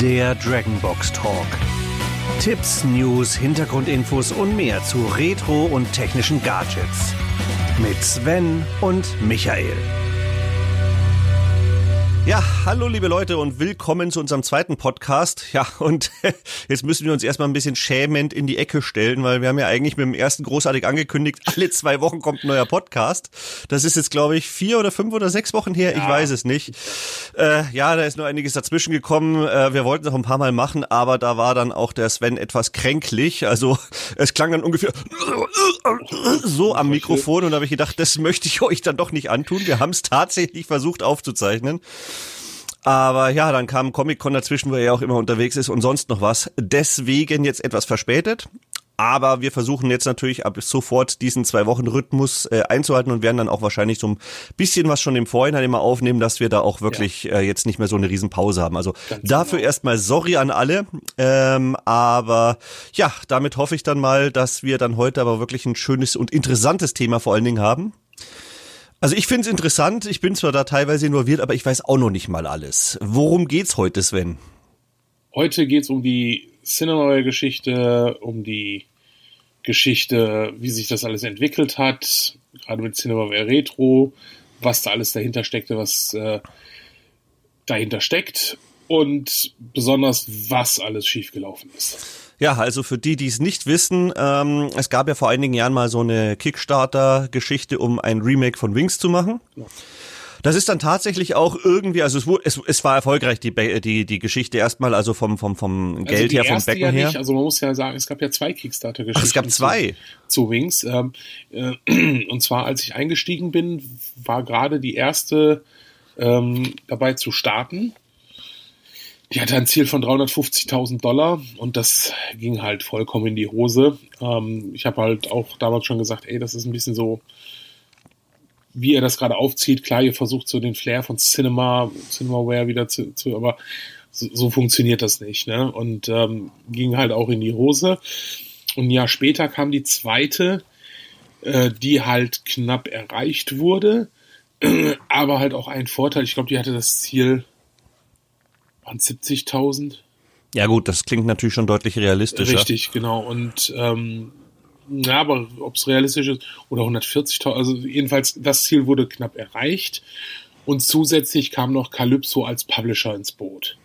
Der Dragonbox Talk. Tipps, News, Hintergrundinfos und mehr zu Retro und technischen Gadgets. Mit Sven und Michael. Ja, hallo liebe Leute und willkommen zu unserem zweiten Podcast. Ja, und jetzt müssen wir uns erstmal ein bisschen schämend in die Ecke stellen, weil wir haben ja eigentlich mit dem ersten großartig angekündigt, alle zwei Wochen kommt ein neuer Podcast. Das ist jetzt, glaube ich, vier oder fünf oder sechs Wochen her, ja. ich weiß es nicht. Äh, ja, da ist nur einiges dazwischen gekommen. Äh, wir wollten es noch ein paar Mal machen, aber da war dann auch der Sven etwas kränklich. Also es klang dann ungefähr so am Mikrofon und da habe ich gedacht, das möchte ich euch dann doch nicht antun. Wir haben es tatsächlich versucht aufzuzeichnen. Aber ja, dann kam Comic-Con dazwischen, wo er ja auch immer unterwegs ist und sonst noch was. Deswegen jetzt etwas verspätet. Aber wir versuchen jetzt natürlich ab sofort diesen zwei Wochen Rhythmus äh, einzuhalten und werden dann auch wahrscheinlich so ein bisschen was schon im Vorhinein immer aufnehmen, dass wir da auch wirklich ja. äh, jetzt nicht mehr so eine Riesenpause haben. Also Ganz dafür genau. erstmal sorry an alle. Ähm, aber ja, damit hoffe ich dann mal, dass wir dann heute aber wirklich ein schönes und interessantes Thema vor allen Dingen haben. Also ich finde es interessant. Ich bin zwar da teilweise involviert, aber ich weiß auch noch nicht mal alles. Worum geht's heute, Sven? Heute geht's um die Cinema-Geschichte, um die Geschichte, wie sich das alles entwickelt hat, gerade mit Cinemaware Retro, was da alles dahinter steckte, was äh, dahinter steckt und besonders, was alles schiefgelaufen ist. Ja, also für die, die es nicht wissen, ähm, es gab ja vor einigen Jahren mal so eine Kickstarter-Geschichte, um ein Remake von Wings zu machen. Das ist dann tatsächlich auch irgendwie, also es, wurde, es, es war erfolgreich, die, die, die Geschichte erstmal, also vom, vom, vom also Geld her, vom Becken ja her. Nicht. Also man muss ja sagen, es gab ja zwei Kickstarter-Geschichten. Es gab zwei. Zu, zu Wings. Ähm, äh, und zwar, als ich eingestiegen bin, war gerade die erste ähm, dabei zu starten. Die hatte ein Ziel von 350.000 Dollar und das ging halt vollkommen in die Hose. Ähm, ich habe halt auch damals schon gesagt, ey, das ist ein bisschen so, wie er das gerade aufzieht. Klar, ihr versucht so den Flair von Cinema, Cinemaware wieder zu, zu aber so, so funktioniert das nicht. Ne? Und ähm, ging halt auch in die Hose. Und ein Jahr später kam die zweite, äh, die halt knapp erreicht wurde, aber halt auch ein Vorteil. Ich glaube, die hatte das Ziel waren 70.000. Ja gut, das klingt natürlich schon deutlich realistischer. Richtig, genau. Und ähm, ja, aber ob es realistisch ist oder 140.000, also jedenfalls das Ziel wurde knapp erreicht. Und zusätzlich kam noch Calypso als Publisher ins Boot,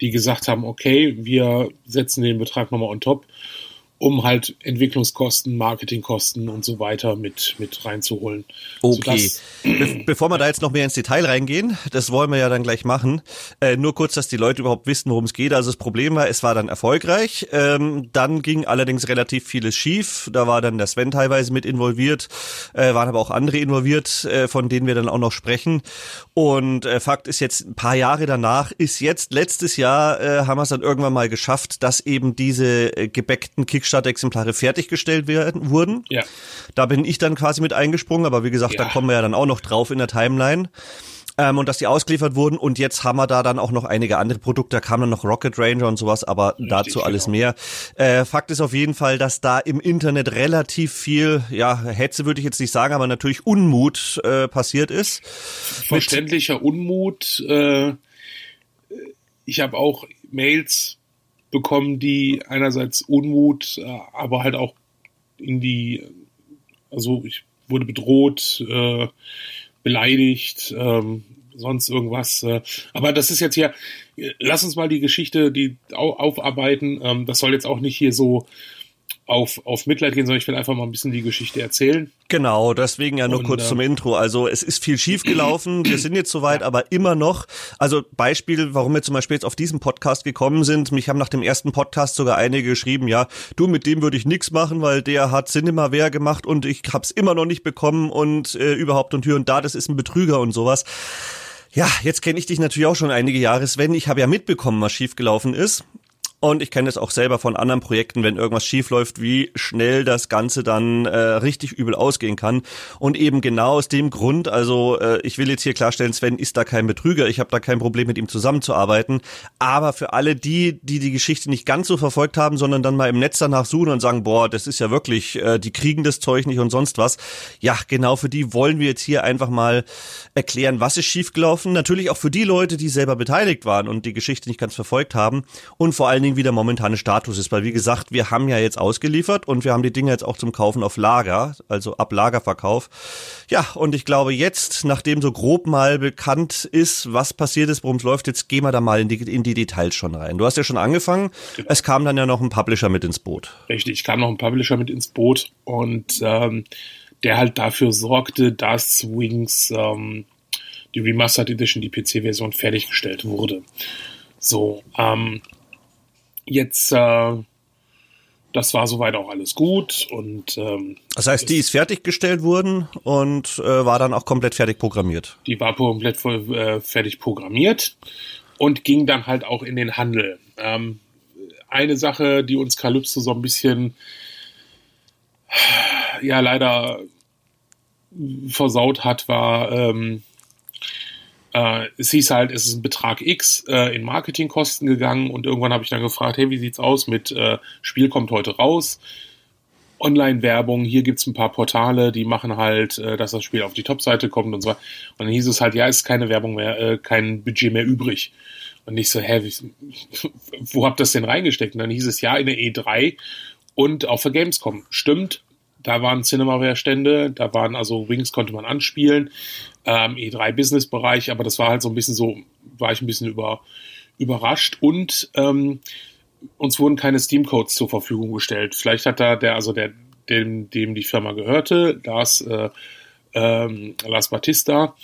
die gesagt haben, okay, wir setzen den Betrag nochmal on top um halt Entwicklungskosten, Marketingkosten und so weiter mit, mit reinzuholen. Okay. Be bevor wir da jetzt noch mehr ins Detail reingehen, das wollen wir ja dann gleich machen. Äh, nur kurz, dass die Leute überhaupt wissen, worum es geht. Also das Problem war, es war dann erfolgreich. Ähm, dann ging allerdings relativ vieles schief. Da war dann der Sven teilweise mit involviert, äh, waren aber auch andere involviert, äh, von denen wir dann auch noch sprechen. Und äh, Fakt ist jetzt, ein paar Jahre danach ist jetzt, letztes Jahr äh, haben wir es dann irgendwann mal geschafft, dass eben diese äh, gebäckten Kickstarter Kickstarter-Exemplare fertiggestellt werden, wurden. Ja. Da bin ich dann quasi mit eingesprungen, aber wie gesagt, ja. da kommen wir ja dann auch noch drauf in der Timeline. Ähm, und dass die ausgeliefert wurden und jetzt haben wir da dann auch noch einige andere Produkte, da kam dann noch Rocket Ranger und sowas, aber Richtig, dazu alles genau. mehr. Äh, Fakt ist auf jeden Fall, dass da im Internet relativ viel, ja, Hetze würde ich jetzt nicht sagen, aber natürlich Unmut äh, passiert ist. Verständlicher Unmut. Äh, ich habe auch Mails bekommen, die einerseits Unmut, äh, aber halt auch in die, also ich wurde bedroht, äh, beleidigt, ähm, sonst irgendwas. Äh. Aber das ist jetzt hier, lass uns mal die Geschichte, die aufarbeiten. Ähm, das soll jetzt auch nicht hier so auf, auf Mitleid gehen, sondern ich will einfach mal ein bisschen die Geschichte erzählen. Genau, deswegen ja nur und, kurz äh, zum Intro. Also es ist viel schief gelaufen, wir sind jetzt soweit, aber immer noch. Also Beispiel, warum wir zum Beispiel jetzt auf diesen Podcast gekommen sind. Mich haben nach dem ersten Podcast sogar einige geschrieben, ja, du, mit dem würde ich nichts machen, weil der hat Cinemaware gemacht und ich hab's immer noch nicht bekommen und äh, überhaupt und hier und da, das ist ein Betrüger und sowas. Ja, jetzt kenne ich dich natürlich auch schon einige Jahre, Sven. Ich habe ja mitbekommen, was schiefgelaufen ist. Und ich kenne es auch selber von anderen Projekten, wenn irgendwas schief läuft, wie schnell das Ganze dann äh, richtig übel ausgehen kann. Und eben genau aus dem Grund, also äh, ich will jetzt hier klarstellen, Sven ist da kein Betrüger, ich habe da kein Problem mit ihm zusammenzuarbeiten. Aber für alle die, die die Geschichte nicht ganz so verfolgt haben, sondern dann mal im Netz danach suchen und sagen, boah, das ist ja wirklich, äh, die kriegen das Zeug nicht und sonst was. Ja, genau für die wollen wir jetzt hier einfach mal erklären, was ist schiefgelaufen. Natürlich auch für die Leute, die selber beteiligt waren und die Geschichte nicht ganz verfolgt haben. Und vor allen Dingen, wie der momentane Status ist. Weil wie gesagt, wir haben ja jetzt ausgeliefert und wir haben die Dinge jetzt auch zum Kaufen auf Lager, also ab Lagerverkauf. Ja, und ich glaube jetzt, nachdem so grob mal bekannt ist, was passiert ist, worum es läuft, jetzt gehen wir da mal in die, in die Details schon rein. Du hast ja schon angefangen. Genau. Es kam dann ja noch ein Publisher mit ins Boot. Richtig, kam noch ein Publisher mit ins Boot und ähm, der halt dafür sorgte, dass Wings ähm, die Remastered Edition, die PC-Version fertiggestellt wurde. So, ähm, jetzt, äh, das war soweit auch alles gut und ähm, das heißt, die ist fertiggestellt worden und äh, war dann auch komplett fertig programmiert. Die war komplett äh, fertig programmiert und ging dann halt auch in den Handel. Ähm, eine Sache, die uns Calypso so ein bisschen ja leider versaut hat, war ähm, äh, es hieß halt, es ist ein Betrag X äh, in Marketingkosten gegangen und irgendwann habe ich dann gefragt, hey, wie sieht's aus mit äh, Spiel kommt heute raus? Online-Werbung, hier gibt's ein paar Portale, die machen halt, äh, dass das Spiel auf die Top-Seite kommt und so. Und dann hieß es halt, ja, ist keine Werbung mehr, äh, kein Budget mehr übrig. Und ich so, hä, wie, wo habt ihr das denn reingesteckt? Und dann hieß es, ja, in der E3 und auf der Gamescom. Stimmt, da waren Cinemaware-Stände, da waren also Wings konnte man anspielen, ähm, E3-Business-Bereich, aber das war halt so ein bisschen so, war ich ein bisschen über, überrascht und ähm, uns wurden keine Steam-Codes zur Verfügung gestellt. Vielleicht hat da der, also der, dem, dem die Firma gehörte, Lars, äh, ähm, Lars Batista,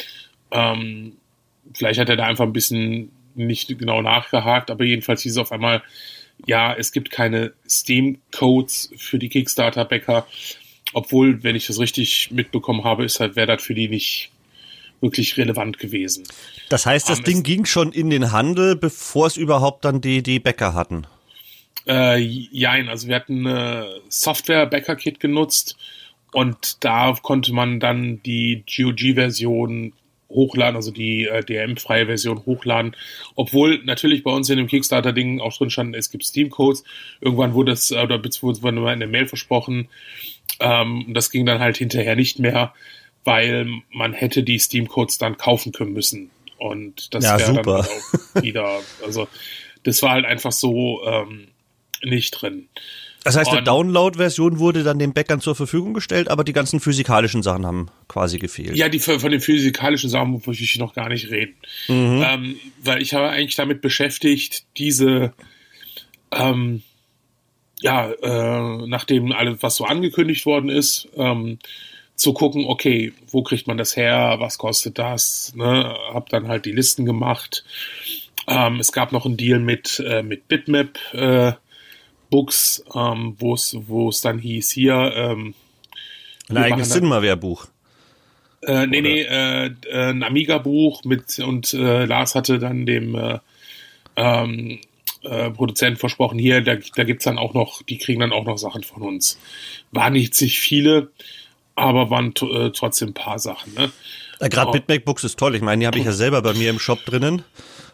ähm, vielleicht hat er da einfach ein bisschen nicht genau nachgehakt, aber jedenfalls hieß es auf einmal, ja, es gibt keine Steam-Codes für die Kickstarter-Bäcker. Obwohl, wenn ich das richtig mitbekommen habe, ist halt, wäre das für die nicht wirklich relevant gewesen. Das heißt, das um, Ding ging schon in den Handel, bevor es überhaupt dann die, die Bäcker hatten? Äh, jein, also wir hatten eine Software-Bäcker-Kit genutzt und da konnte man dann die GOG-Version hochladen, also die äh, DRM-freie Version hochladen. Obwohl natürlich bei uns in dem Kickstarter-Ding auch drin stand, es gibt Steam-Codes. Irgendwann wurde es, oder beziehungsweise wurde mal in der Mail versprochen. Ähm, das ging dann halt hinterher nicht mehr, weil man hätte die Steam-Codes dann kaufen können müssen. Und das ja, wäre dann halt auch wieder, also das war halt einfach so ähm, nicht drin. Das heißt, eine Download-Version wurde dann den Bäckern zur Verfügung gestellt, aber die ganzen physikalischen Sachen haben quasi gefehlt. Ja, die von den physikalischen Sachen muss ich noch gar nicht reden. Mhm. Ähm, weil ich habe eigentlich damit beschäftigt, diese ähm, ja, äh, nachdem alles, was so angekündigt worden ist, ähm, zu gucken, okay, wo kriegt man das her, was kostet das, ne? hab dann halt die Listen gemacht. Ähm, es gab noch einen Deal mit, äh, mit Bitmap, äh, Books, ähm, wo es wo es dann hieß hier ähm, ein eigenes Cinema-Buch. Äh, nee, Oder? nee, äh, äh, ein Amiga-Buch mit und äh, Lars hatte dann dem äh, ähm, äh, Produzenten versprochen, hier, da, da gibt's dann auch noch, die kriegen dann auch noch Sachen von uns. War nicht sich viele, aber waren äh, trotzdem ein paar Sachen. Ne? Ja, Gerade oh. Books ist toll. Ich meine, die habe ich ja selber bei mir im Shop drinnen,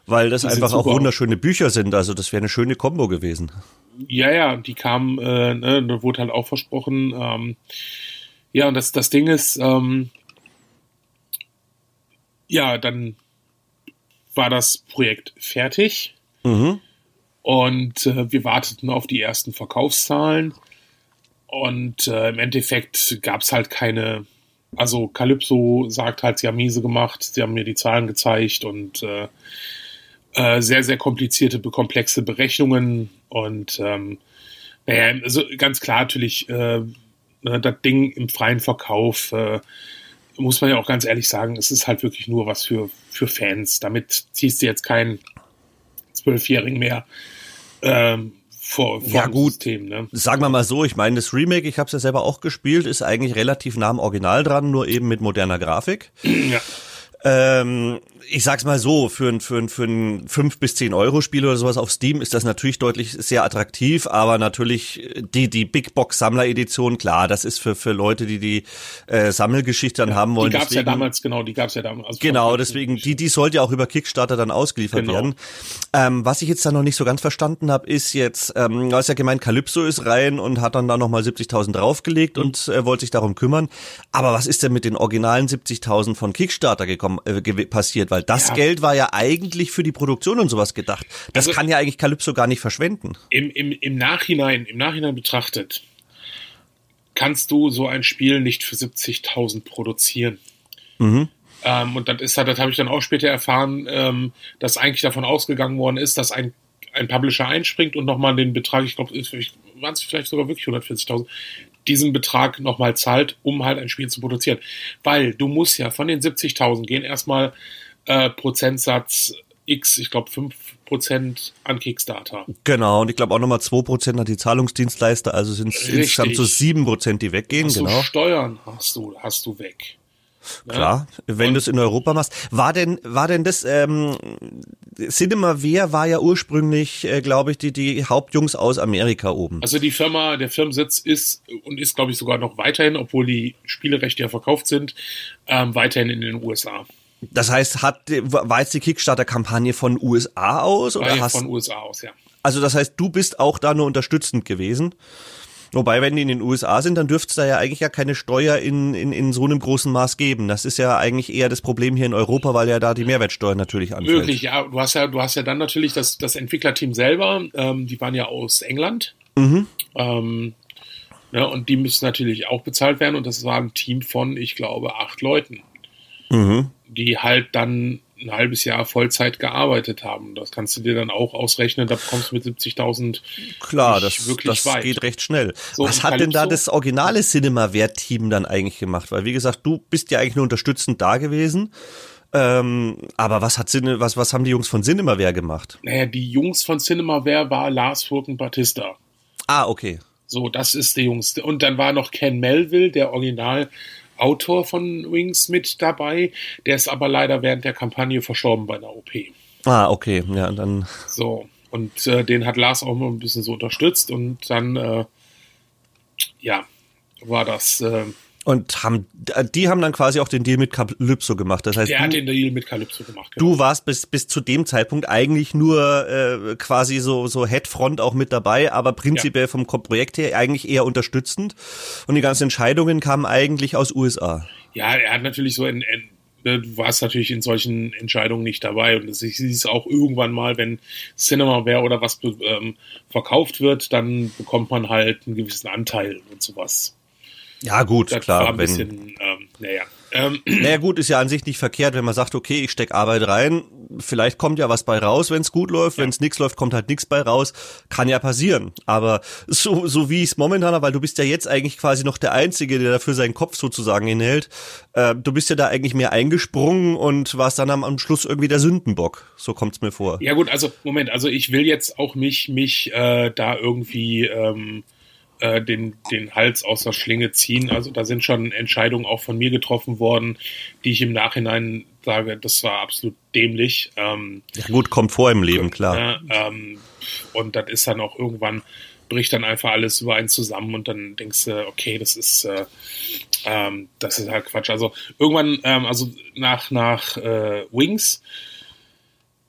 weil das die einfach auch wunderschöne Bücher sind. Also das wäre eine schöne Kombo gewesen. Ja, ja, die kamen, äh, ne, da wurde halt auch versprochen. Ähm, ja, und das, das Ding ist, ähm, ja, dann war das Projekt fertig. Mhm. Und äh, wir warteten auf die ersten Verkaufszahlen. Und äh, im Endeffekt gab es halt keine, also Calypso sagt halt, sie haben miese gemacht, sie haben mir die Zahlen gezeigt und äh, äh, sehr, sehr komplizierte, komplexe Berechnungen und ähm, naja, also ganz klar natürlich, äh, ne, das Ding im freien Verkauf, äh, muss man ja auch ganz ehrlich sagen, es ist halt wirklich nur was für, für Fans. Damit ziehst du jetzt keinen Zwölfjährigen mehr ähm, vor, vor ja, gut. System. Ne? Sagen wir mal so, ich meine, das Remake, ich habe es ja selber auch gespielt, ist eigentlich relativ nah am Original dran, nur eben mit moderner Grafik. Ja. Ähm, ich sag's mal so, für ein, für ein, für ein 5 bis 10 Euro Spiel oder sowas auf Steam ist das natürlich deutlich sehr attraktiv, aber natürlich die, die Big Box Sammler Edition, klar, das ist für, für Leute, die die äh, Sammelgeschichte dann ja, haben wollen. Die gab's deswegen, ja damals, genau, die gab's ja damals. Also genau, deswegen, die, die sollte ja auch über Kickstarter dann ausgeliefert genau. werden. Ähm, was ich jetzt da noch nicht so ganz verstanden habe, ist jetzt, ähm, du hast ja gemeint, Calypso ist rein und hat dann da nochmal 70.000 draufgelegt mhm. und äh, wollte sich darum kümmern. Aber was ist denn mit den originalen 70.000 von Kickstarter gekommen, äh, passiert? Weil das ja. Geld war ja eigentlich für die Produktion und sowas gedacht. Das also, kann ja eigentlich Calypso gar nicht verschwenden. Im, im, Im Nachhinein, im Nachhinein betrachtet, kannst du so ein Spiel nicht für 70.000 produzieren. Mhm. Ähm, und das ist halt, das habe ich dann auch später erfahren, ähm, dass eigentlich davon ausgegangen worden ist, dass ein, ein Publisher einspringt und nochmal den Betrag, ich glaube, waren es vielleicht sogar wirklich 140.000, diesen Betrag nochmal zahlt, um halt ein Spiel zu produzieren. Weil du musst ja von den 70.000 gehen erstmal äh, Prozentsatz X, ich glaube 5% an Kickstarter. Genau, und ich glaube auch nochmal 2% an die Zahlungsdienstleister, also sind es insgesamt so 7%, die weggehen, hast genau. Steuern hast du, hast du weg. Klar, ja. wenn du es in Europa machst. War denn, war denn das, ähm, Cinemaware war ja ursprünglich, äh, glaube ich, die, die Hauptjungs aus Amerika oben. Also die Firma, der Firmensitz ist und ist, glaube ich, sogar noch weiterhin, obwohl die Spielerechte ja verkauft sind, ähm, weiterhin in den USA. Das heißt, hat, war jetzt die Kickstarter-Kampagne von USA aus? Oder ja, hast, von USA aus, ja. Also das heißt, du bist auch da nur unterstützend gewesen? Wobei, wenn die in den USA sind, dann dürfte es da ja eigentlich ja keine Steuer in, in, in so einem großen Maß geben. Das ist ja eigentlich eher das Problem hier in Europa, weil ja da die Mehrwertsteuer natürlich anfällt. Möglich, ja. Du hast ja, du hast ja dann natürlich das, das Entwicklerteam selber, ähm, die waren ja aus England. Mhm. Ähm, ja, und die müssen natürlich auch bezahlt werden. Und das war ein Team von, ich glaube, acht Leuten. Mhm. Die halt dann ein halbes Jahr Vollzeit gearbeitet haben. Das kannst du dir dann auch ausrechnen, da kommst du mit 70.000 Klar, das, wirklich das weit. geht recht schnell. So, was hat denn da das originale Cinema-Wert-Team dann eigentlich gemacht? Weil wie gesagt, du bist ja eigentlich nur unterstützend da gewesen. Ähm, aber was hat Cine, was, was haben die Jungs von Cinemaware gemacht? Naja, die Jungs von Cinemaware war Lars Furken Batista. Ah, okay. So, das ist der Jungs. Und dann war noch Ken Melville, der Original Autor von Wings mit dabei. Der ist aber leider während der Kampagne verstorben bei einer OP. Ah, okay. Ja, dann. So. Und äh, den hat Lars auch mal ein bisschen so unterstützt und dann, äh, ja, war das. Äh, und haben, die haben dann quasi auch den Deal mit Calypso gemacht. Das heißt, der du, hat den Deal mit Calypso gemacht. Genau. Du warst bis, bis zu dem Zeitpunkt eigentlich nur äh, quasi so, so Headfront auch mit dabei, aber prinzipiell ja. vom Projekt her eigentlich eher unterstützend. Und die ganzen Entscheidungen kamen eigentlich aus USA. Ja, er hat natürlich so in, in ne, du warst natürlich in solchen Entscheidungen nicht dabei und es ist auch irgendwann mal, wenn Cinemaware oder was ähm, verkauft wird, dann bekommt man halt einen gewissen Anteil und sowas. Ja, gut, das klar. War ein wenn, bisschen, ähm, naja. Ähm, naja, gut, ist ja an sich nicht verkehrt, wenn man sagt, okay, ich steck Arbeit rein, vielleicht kommt ja was bei raus, wenn es gut läuft, ja. wenn es nichts läuft, kommt halt nichts bei raus, kann ja passieren. Aber so, so wie ich es momentan habe, weil du bist ja jetzt eigentlich quasi noch der Einzige, der dafür seinen Kopf sozusagen hinhält, äh, du bist ja da eigentlich mehr eingesprungen und warst dann am, am Schluss irgendwie der Sündenbock. So kommt's mir vor. Ja gut, also Moment, also ich will jetzt auch nicht mich äh, da irgendwie... Ähm äh, den, den Hals aus der Schlinge ziehen. Also da sind schon Entscheidungen auch von mir getroffen worden, die ich im Nachhinein sage, das war absolut dämlich. Ähm, ja gut, kommt vor im Leben, klar. Äh, ähm, und das ist dann auch irgendwann, bricht dann einfach alles über einen zusammen und dann denkst du, okay, das ist, äh, ähm, das ist halt Quatsch. Also irgendwann, ähm, also nach, nach äh, Wings,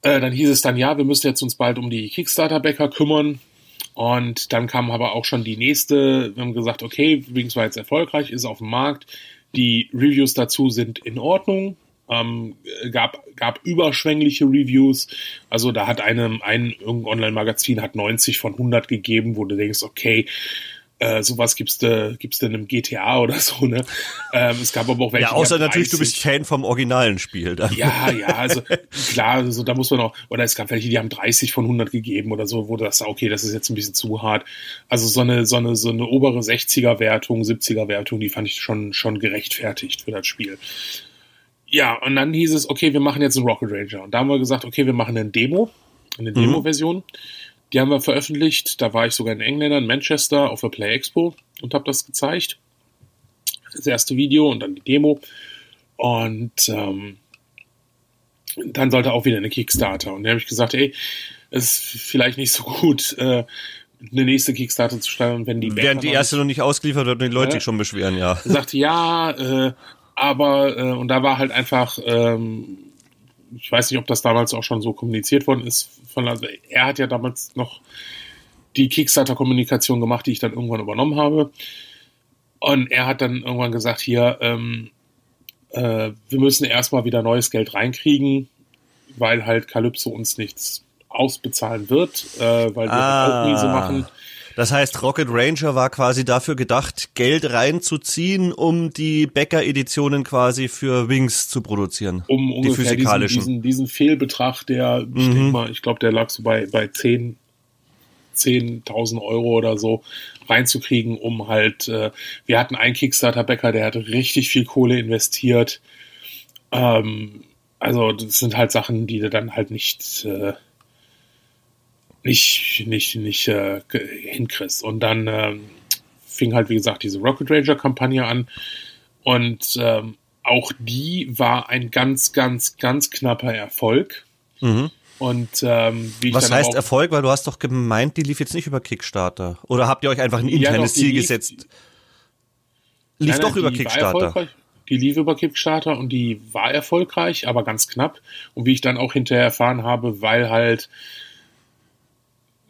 äh, dann hieß es dann, ja, wir müssen jetzt uns bald um die Kickstarter-Bäcker kümmern. Und dann kam aber auch schon die nächste. Wir haben gesagt, okay, Wings war jetzt erfolgreich, ist auf dem Markt. Die Reviews dazu sind in Ordnung. Ähm, gab, gab überschwängliche Reviews. Also da hat einem ein Online-Magazin hat 90 von 100 gegeben, wo du denkst, okay, äh, sowas gibt's da, gibt's denn im GTA oder so, ne? Ähm, es gab aber auch welche. Ja, außer natürlich, du bist Fan vom originalen Spiel. Dann. Ja, ja, also klar, also da muss man auch, oder es gab welche, die haben 30 von 100 gegeben oder so, wo das, okay, das ist jetzt ein bisschen zu hart. Also so eine, so eine, so eine obere 60er Wertung, 70er Wertung, die fand ich schon, schon gerechtfertigt für das Spiel. Ja, und dann hieß es, okay, wir machen jetzt einen Rocket Ranger. Und da haben wir gesagt, okay, wir machen eine Demo, eine mhm. Demo-Version. Die haben wir veröffentlicht. Da war ich sogar in England, in Manchester, auf der Play Expo und habe das gezeigt. Das erste Video und dann die Demo. Und ähm, dann sollte auch wieder eine Kickstarter. Und da habe ich gesagt, ey, es ist vielleicht nicht so gut, äh, eine nächste Kickstarter zu starten, wenn die Während die erste noch nicht ausgeliefert wird und die Leute sich schon beschweren, ja. Sagte ja, äh, aber äh, und da war halt einfach, ähm, ich weiß nicht, ob das damals auch schon so kommuniziert worden ist. Von, also er hat ja damals noch die Kickstarter-Kommunikation gemacht, die ich dann irgendwann übernommen habe. Und er hat dann irgendwann gesagt, hier, ähm, äh, wir müssen erstmal wieder neues Geld reinkriegen, weil halt Calypso uns nichts ausbezahlen wird, äh, weil wir Ah. auch nie so machen. Das heißt, Rocket Ranger war quasi dafür gedacht, Geld reinzuziehen, um die Bäcker-Editionen quasi für Wings zu produzieren. um die ungefähr diesen, physikalischen. diesen, diesen Fehlbetrag, der, ich Mhm. denk mal, ich glaube, der lag so bei, bei 10 10.000 Euro oder so reinzukriegen, um halt, äh, wir hatten einen Kickstarter-Bäcker, der hatte richtig viel Kohle investiert. Ähm, also das sind halt Sachen, die du dann halt nicht, äh, nicht, nicht, nicht äh, hinkriegst. Und dann ähm, fing halt, wie gesagt, diese Rocket Ranger-Kampagne an. Und ähm, auch die war ein ganz, ganz, ganz knapper Erfolg. Mhm. Und ähm, wie ich Was heißt Erfolg? Weil du hast doch gemeint, die lief jetzt nicht über Kickstarter. Oder habt ihr euch einfach ein Ja, internes die Ziel lief- gesetzt? Lief Nein, nein, doch über die Kickstarter. Die lief über Kickstarter und die war erfolgreich, aber ganz knapp. Und wie ich dann auch hinterher erfahren habe, weil halt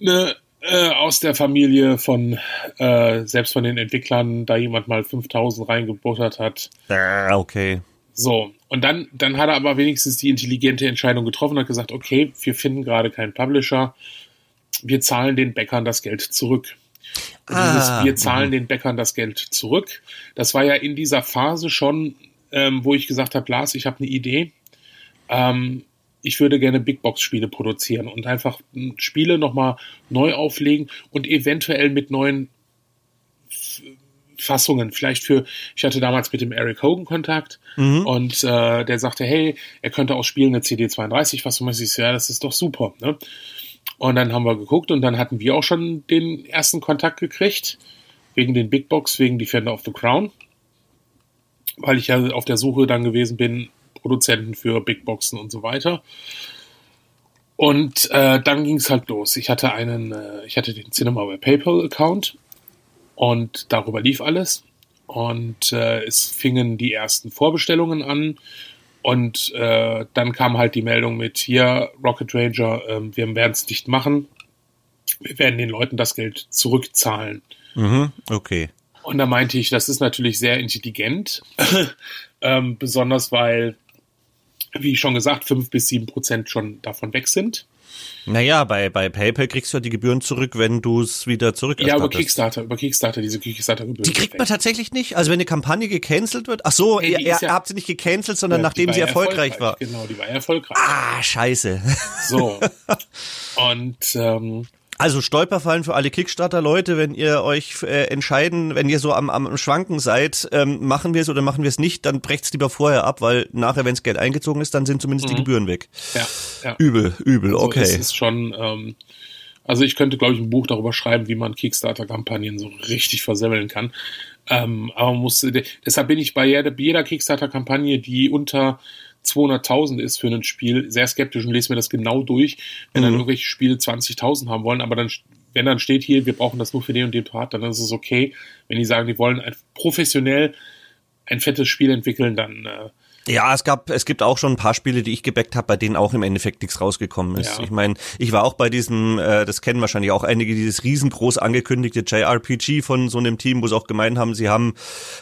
ne, äh, aus der Familie von, äh, selbst von den Entwicklern, da jemand mal 5000 reingebuttert hat. Ah, okay. So, und dann, dann hat er aber wenigstens die intelligente Entscheidung getroffen und hat gesagt, okay, wir finden gerade keinen Publisher, wir zahlen den Bäckern das Geld zurück. Ah, dieses, wir zahlen den Bäckern das Geld zurück. Das war ja in dieser Phase schon, ähm, wo ich gesagt habe, Lars, ich habe eine Idee. Ähm, ich würde gerne Big Box Spiele produzieren und einfach Spiele nochmal neu auflegen und eventuell mit neuen Fassungen. Vielleicht für, ich hatte damals mit dem Eric Hogan Kontakt Mhm. und äh, der sagte, hey, er könnte auch spielen eine CD32-Fassung. Ich so, ja, das ist doch super. Ne? Und dann haben wir geguckt und dann hatten wir auch schon den ersten Kontakt gekriegt, wegen den Big Box, wegen Defender of the Crown, weil ich ja auf der Suche dann gewesen bin, Produzenten für Big Boxen und so weiter. Und äh, dann ging es halt los. Ich hatte einen, äh, ich hatte den Cinemaware PayPal Account und darüber lief alles. Und äh, es fingen die ersten Vorbestellungen an. Und äh, dann kam halt die Meldung mit hier, Rocket Ranger, ähm, wir werden es nicht machen. Wir werden den Leuten das Geld zurückzahlen. Mhm. Okay. Und da meinte ich, das ist natürlich sehr intelligent, ähm, besonders weil, wie schon gesagt, fünf bis sieben Prozent schon davon weg sind. Naja, bei, bei PayPal kriegst du ja die Gebühren zurück, wenn du es wieder Ja, über. Kickstarter, über Kickstarter, diese Kickstarter-Gebühren. die kriegt man tatsächlich nicht? Also wenn eine Kampagne gecancelt wird? Ach so, Nee, ihr, ja- habt sie nicht gecancelt, sondern Ja, nachdem sie ja erfolgreich, war. Genau, die war erfolgreich. Ah, scheiße. So. Und ähm, Also Stolperfallen für alle Kickstarter-Leute, wenn ihr euch äh, entscheiden, wenn ihr so am, am Schwanken seid, ähm, machen wir es oder machen wir es nicht, dann brecht's lieber vorher ab, weil nachher, wenn das Geld eingezogen ist, dann sind zumindest die Gebühren weg. ja, ja. Übel, übel, Also okay. Es ist schon, ähm, also ich könnte, glaube ich, ein Buch darüber schreiben, wie man Kickstarter-Kampagnen so richtig versemmeln kann. Ähm, aber man muss, deshalb bin ich bei jeder, jeder Kickstarter-Kampagne, die unter 200.000 ist für ein Spiel, sehr skeptisch und lese mir das genau durch, wenn dann Mhm. irgendwelche Spiele 20.000 haben wollen, aber dann, wenn dann steht hier, wir brauchen das nur für den und den Part, dann ist es okay. Wenn die sagen, die wollen ein, professionell ein fettes Spiel entwickeln, dann äh, Ja, es gab, es gibt auch schon ein paar Spiele, die ich gebackt habe, bei denen auch im Endeffekt nichts rausgekommen ist. Ja. Ich meine, ich war auch bei diesem, äh, das kennen wahrscheinlich auch einige, dieses riesengroß angekündigte JRPG von so einem Team, wo sie auch gemeint haben, sie haben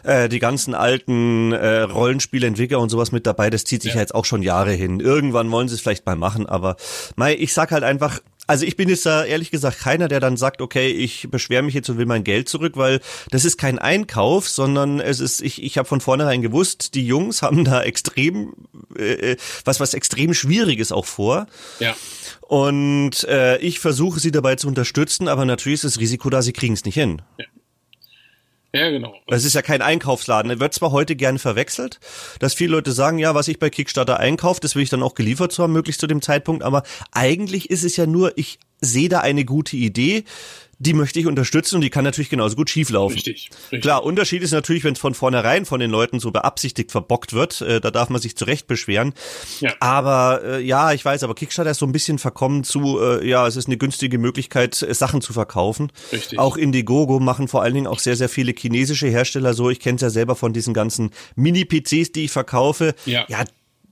äh, die ganzen alten äh, Rollenspielentwickler und sowas mit dabei. Das zieht sich ja. Ja. jetzt auch schon Jahre hin. Irgendwann wollen sie es vielleicht mal machen, aber mei, ich sag halt einfach, also ich bin jetzt da ehrlich gesagt keiner, der dann sagt, okay, ich beschwere mich jetzt und will mein Geld zurück, weil das ist kein Einkauf, sondern es ist, ich, ich habe von vornherein gewusst, die Jungs haben da extrem äh, was was extrem Schwieriges auch vor. ja. Und äh, ich versuche sie dabei zu unterstützen, aber natürlich ist das Risiko da, sie kriegen es nicht hin. Ja, genau. Das ist ja kein Einkaufsladen. Er wird zwar heute gern verwechselt, dass viele Leute sagen, ja, was ich bei Kickstarter einkaufe, das will ich dann auch geliefert zu haben, möglichst zu dem Zeitpunkt, aber eigentlich ist es ja nur, ich sehe da eine gute Idee, die möchte ich unterstützen und die kann natürlich genauso gut schieflaufen. Richtig, richtig. Klar, Unterschied ist natürlich, wenn es von vornherein von den Leuten so beabsichtigt verbockt wird, äh, da darf man sich zurecht beschweren. Ja. Aber äh, ja, ich weiß, aber Kickstarter ist so ein bisschen verkommen zu, äh, ja, es ist eine günstige Möglichkeit, äh, Sachen zu verkaufen. Richtig. Auch Indiegogo machen vor allen Dingen auch sehr, sehr viele chinesische Hersteller so. Ich kenne es ja selber von diesen ganzen Mini-PCs, die ich verkaufe. Ja. ja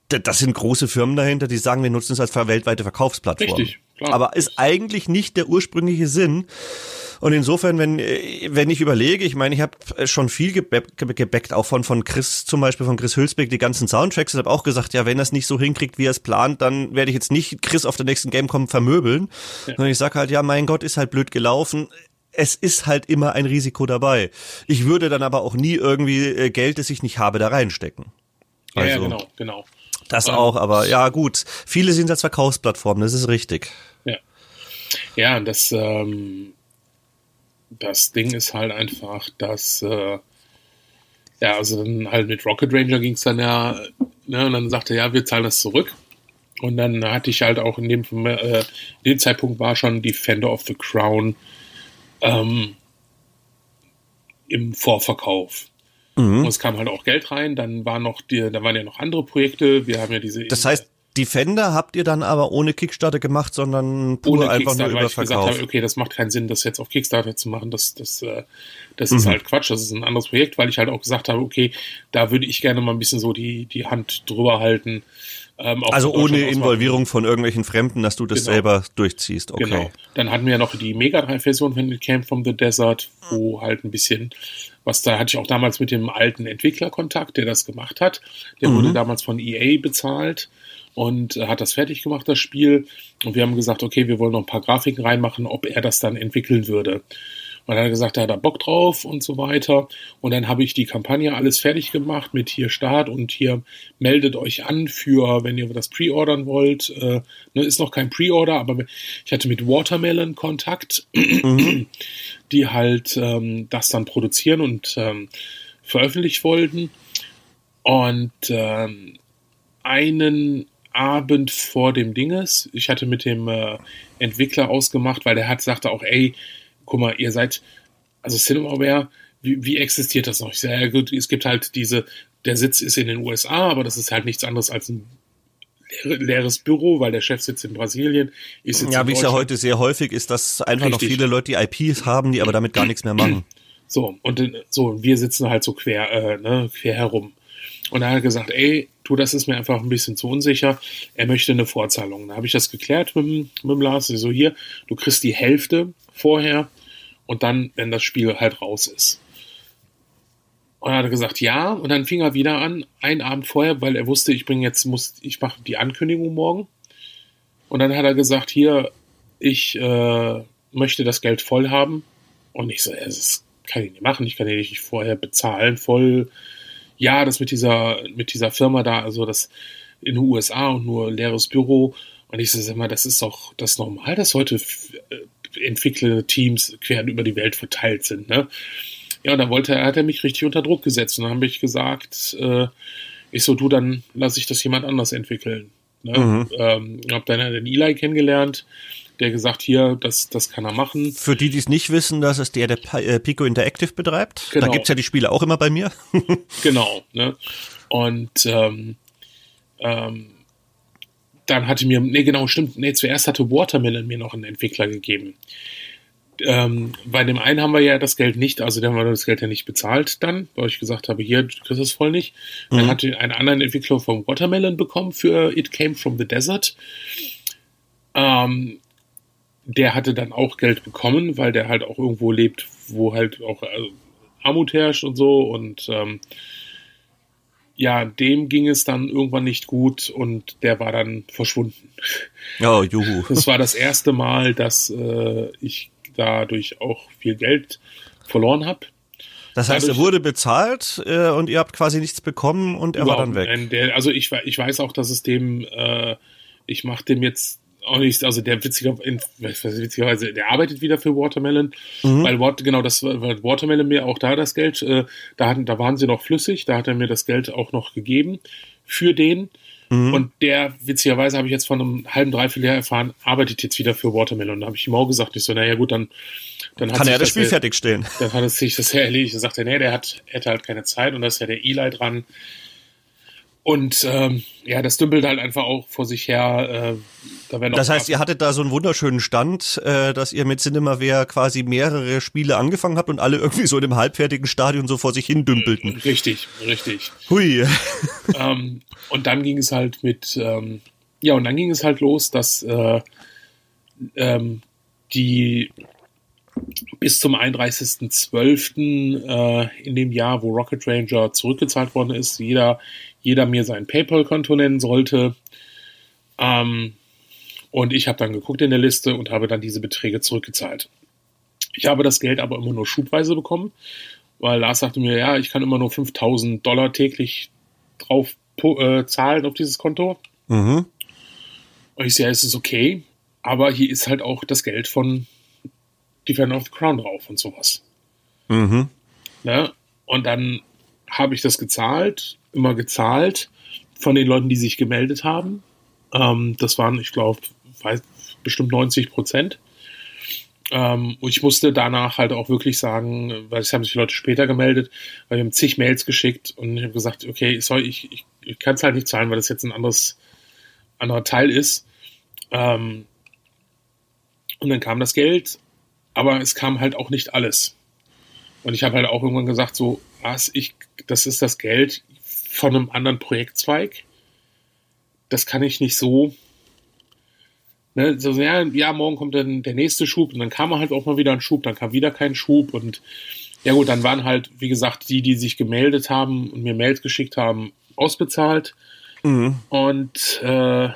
das sind große Firmen dahinter, die sagen, wir nutzen es als weltweite Verkaufsplattform. Richtig, klar. Aber ist eigentlich nicht der ursprüngliche Sinn. Und insofern, wenn, äh, wenn ich überlege, ich meine, ich habe schon viel gebackt, auch von, von Chris, zum Beispiel von Chris Hülsbeck, die ganzen Soundtracks, und habe auch gesagt, ja, wenn er es nicht so hinkriegt, wie er es plant, dann werde ich jetzt nicht Chris auf der nächsten Gamecom vermöbeln. Sondern ich sage halt, ja, mein Gott, ist halt blöd gelaufen. Es ist halt immer ein Risiko dabei. Ich würde dann aber auch nie irgendwie äh, Geld, das ich nicht habe, da reinstecken. ja, ja, also- genau, genau. Das auch, aber ja, gut. Viele sind als Verkaufsplattformen, das ist richtig. Ja. Ja, das, ähm, das Ding ist halt einfach, dass, äh, ja, also dann halt mit Rocket Ranger ging es dann ja, ne, und dann sagte er, ja, wir zahlen das zurück. Und dann hatte ich halt auch in dem, äh, in dem Zeitpunkt war schon Defender of the Crown ähm, im Vorverkauf. Mhm. Und es kam halt auch Geld rein, dann war noch die, da waren ja noch andere Projekte. Wir haben ja diese Das heißt, Defender habt ihr dann aber ohne Kickstarter gemacht, sondern pur ohne einfach nur Kickstarter, weil über ich gesagt habe, okay, das macht keinen Sinn, das jetzt auf Kickstarter zu machen. Das, das, äh, das Mhm. ist halt Quatsch. Das ist ein anderes Projekt, weil ich halt auch gesagt habe, okay, da würde ich gerne mal ein bisschen so die, die Hand drüber halten. Ähm, Also ohne Involvierung von irgendwelchen Fremden, dass du das Genau. selber durchziehst. Okay. Genau. Dann hatten wir ja noch die Mega Drive-Version von It Came from the Desert, wo halt ein bisschen, was da hatte ich auch damals mit dem alten Entwickler Kontakt, der das gemacht hat. Der Mhm. wurde damals von EA bezahlt und äh, hat das fertig gemacht, das Spiel. Und wir haben gesagt, okay, wir wollen noch ein paar Grafiken reinmachen, ob er das dann entwickeln würde. Und dann hat er gesagt, er hat da Bock drauf und so weiter. Und dann habe ich die Kampagne alles fertig gemacht mit hier Start und hier meldet euch an für, wenn ihr das pre-ordern wollt. Äh, ne, ist noch kein Pre-Order, aber ich hatte mit Watermelon Kontakt, die halt ähm, das dann produzieren und ähm, veröffentlicht wollten. Und ähm, einen Abend vor dem Dinges, ich hatte mit dem äh, Entwickler ausgemacht, weil der hat sagte auch, ey, guck mal, ihr seid, also Cinemaware, wie, wie existiert das noch? Ich sage, ja gut, es gibt halt diese, der Sitz ist in den USA, aber das ist halt nichts anderes als ein leere, leeres Büro, weil der Chef sitzt in Brasilien. Ich sitze Ja, wie es ja heute sehr häufig ist, dass einfach noch Richtig. viele Leute die IPs haben, die aber damit gar nichts mehr machen. So, und so, wir sitzen halt so quer, äh, ne, quer herum. Und er hat gesagt, ey, du, das ist mir einfach ein bisschen zu unsicher. Er möchte eine Vorzahlung. Da habe ich das geklärt mit, mit dem Lars. So, hier, du kriegst die Hälfte vorher und dann, wenn das Spiel halt raus ist. Und er hat gesagt, ja, und dann fing er wieder an, einen Abend vorher, weil er wusste, ich bringe jetzt, muss, ich mache die Ankündigung morgen. Und dann hat er gesagt, hier, ich äh, möchte das Geld voll haben. Und ich so, ja, das kann ich nicht machen, ich kann ja nicht vorher bezahlen, voll. Ja, das mit dieser, mit dieser Firma da, also das in den USA und nur leeres Büro. Und ich so, sag mal, das ist doch das normal, dass heute äh, Entwickler-Teams quer über die Welt verteilt sind, ne? Ja, und dann wollte er, hat er mich richtig unter Druck gesetzt. Und dann habe ich gesagt, äh, ich so, du, dann lasse ich das jemand anders entwickeln. Ne? Mhm. Ähm, hab dann den Eli kennengelernt, der gesagt, hier, das, das kann er machen. Für die, die es nicht wissen, das ist der, der äh, Pico Interactive betreibt. Da Genau. gibt's ja die Spiele auch immer bei mir. Genau. Ne? Und ähm, ähm, dann hatte mir, nee, genau, stimmt, nee, zuerst hatte Watermelon mir noch einen Entwickler gegeben. Ähm, bei dem einen haben wir ja das Geld nicht, also der haben wir das Geld ja nicht bezahlt dann, weil ich gesagt habe, hier, du kriegst es voll nicht. Dann Mhm. hatte ich einen anderen Entwickler vom Watermelon bekommen für It Came from the Desert. Ähm, der hatte dann auch Geld bekommen, weil der halt auch irgendwo lebt, wo halt auch also, Armut herrscht und so und ähm, ja, dem ging es dann irgendwann nicht gut und der war dann verschwunden. Oh, juhu. Das war das erste Mal, dass äh, ich dadurch auch viel Geld verloren habe. Das heißt, er Dadurch- wurde bezahlt äh, und ihr habt quasi nichts bekommen und er war dann weg. Der, also ich, ich weiß auch, dass es dem, äh, ich mache dem jetzt auch nicht, also der witziger, witzigerweise, der arbeitet wieder für Watermelon, Mhm. weil Wat, genau das, weil Watermelon mir auch da das Geld, äh, da hatten, da waren sie noch flüssig, da hat er mir das Geld auch noch gegeben für den Mhm. Und der, witzigerweise habe ich jetzt von einem halben, dreiviertel Jahr erfahren, arbeitet jetzt wieder für Watermelon. Da habe ich ihm auch gesagt, ich so, naja gut, dann, dann hat Kann er das Spiel fertigstellen. Dann hat es sich das ja erledigt. Dann sagt er, nee, der hat, hätte halt keine Zeit und da ist ja der Eli dran. Und ähm, ja, das dümpelt halt einfach auch vor sich her. Äh, da das heißt, ihr hattet da so einen wunderschönen Stand, äh, dass ihr mit Cinemaware quasi mehrere Spiele angefangen habt und alle irgendwie so in einem halbfertigen Stadion so vor sich hin dümpelten. Richtig, richtig. Hui. ähm, und dann ging es halt mit, ähm, ja, und dann ging es halt los, dass äh, ähm, die bis zum 31.12. Äh, in dem Jahr, wo Rocket Ranger zurückgezahlt worden ist, jeder jeder mir sein PayPal-Konto nennen sollte. Ähm, und ich habe dann geguckt in der Liste und habe dann diese Beträge zurückgezahlt. Ich habe das Geld aber immer nur schubweise bekommen, weil Lars sagte mir, ja, ich kann immer nur 5000 Dollar täglich drauf äh, zahlen auf dieses Konto. Mhm. Und ich sehe, es ist okay, aber hier ist halt auch das Geld von Defender of the Crown drauf und sowas. Mhm. Ne? Und dann habe ich das gezahlt, immer gezahlt von den Leuten, die sich gemeldet haben. Ähm, das waren, ich glaube, bestimmt 90 Prozent. Ähm, und ich musste danach halt auch wirklich sagen, weil es haben sich Leute später gemeldet, weil wir haben zig Mails geschickt und ich habe gesagt, okay, sorry, ich, ich, ich kann es halt nicht zahlen, weil das jetzt ein anderes, anderer Teil ist. Ähm, und dann kam das Geld, aber es kam halt auch nicht alles. Und ich habe halt auch irgendwann gesagt, so, was, ich, das ist das Geld von einem anderen Projektzweig. Das kann ich nicht so. Ne, so ja, ja, morgen kommt dann der nächste Schub und dann kam halt auch mal wieder ein Schub, dann kam wieder kein Schub und ja gut, dann waren halt, wie gesagt, die, die sich gemeldet haben und mir Mails geschickt haben, ausbezahlt. Mhm. Und äh,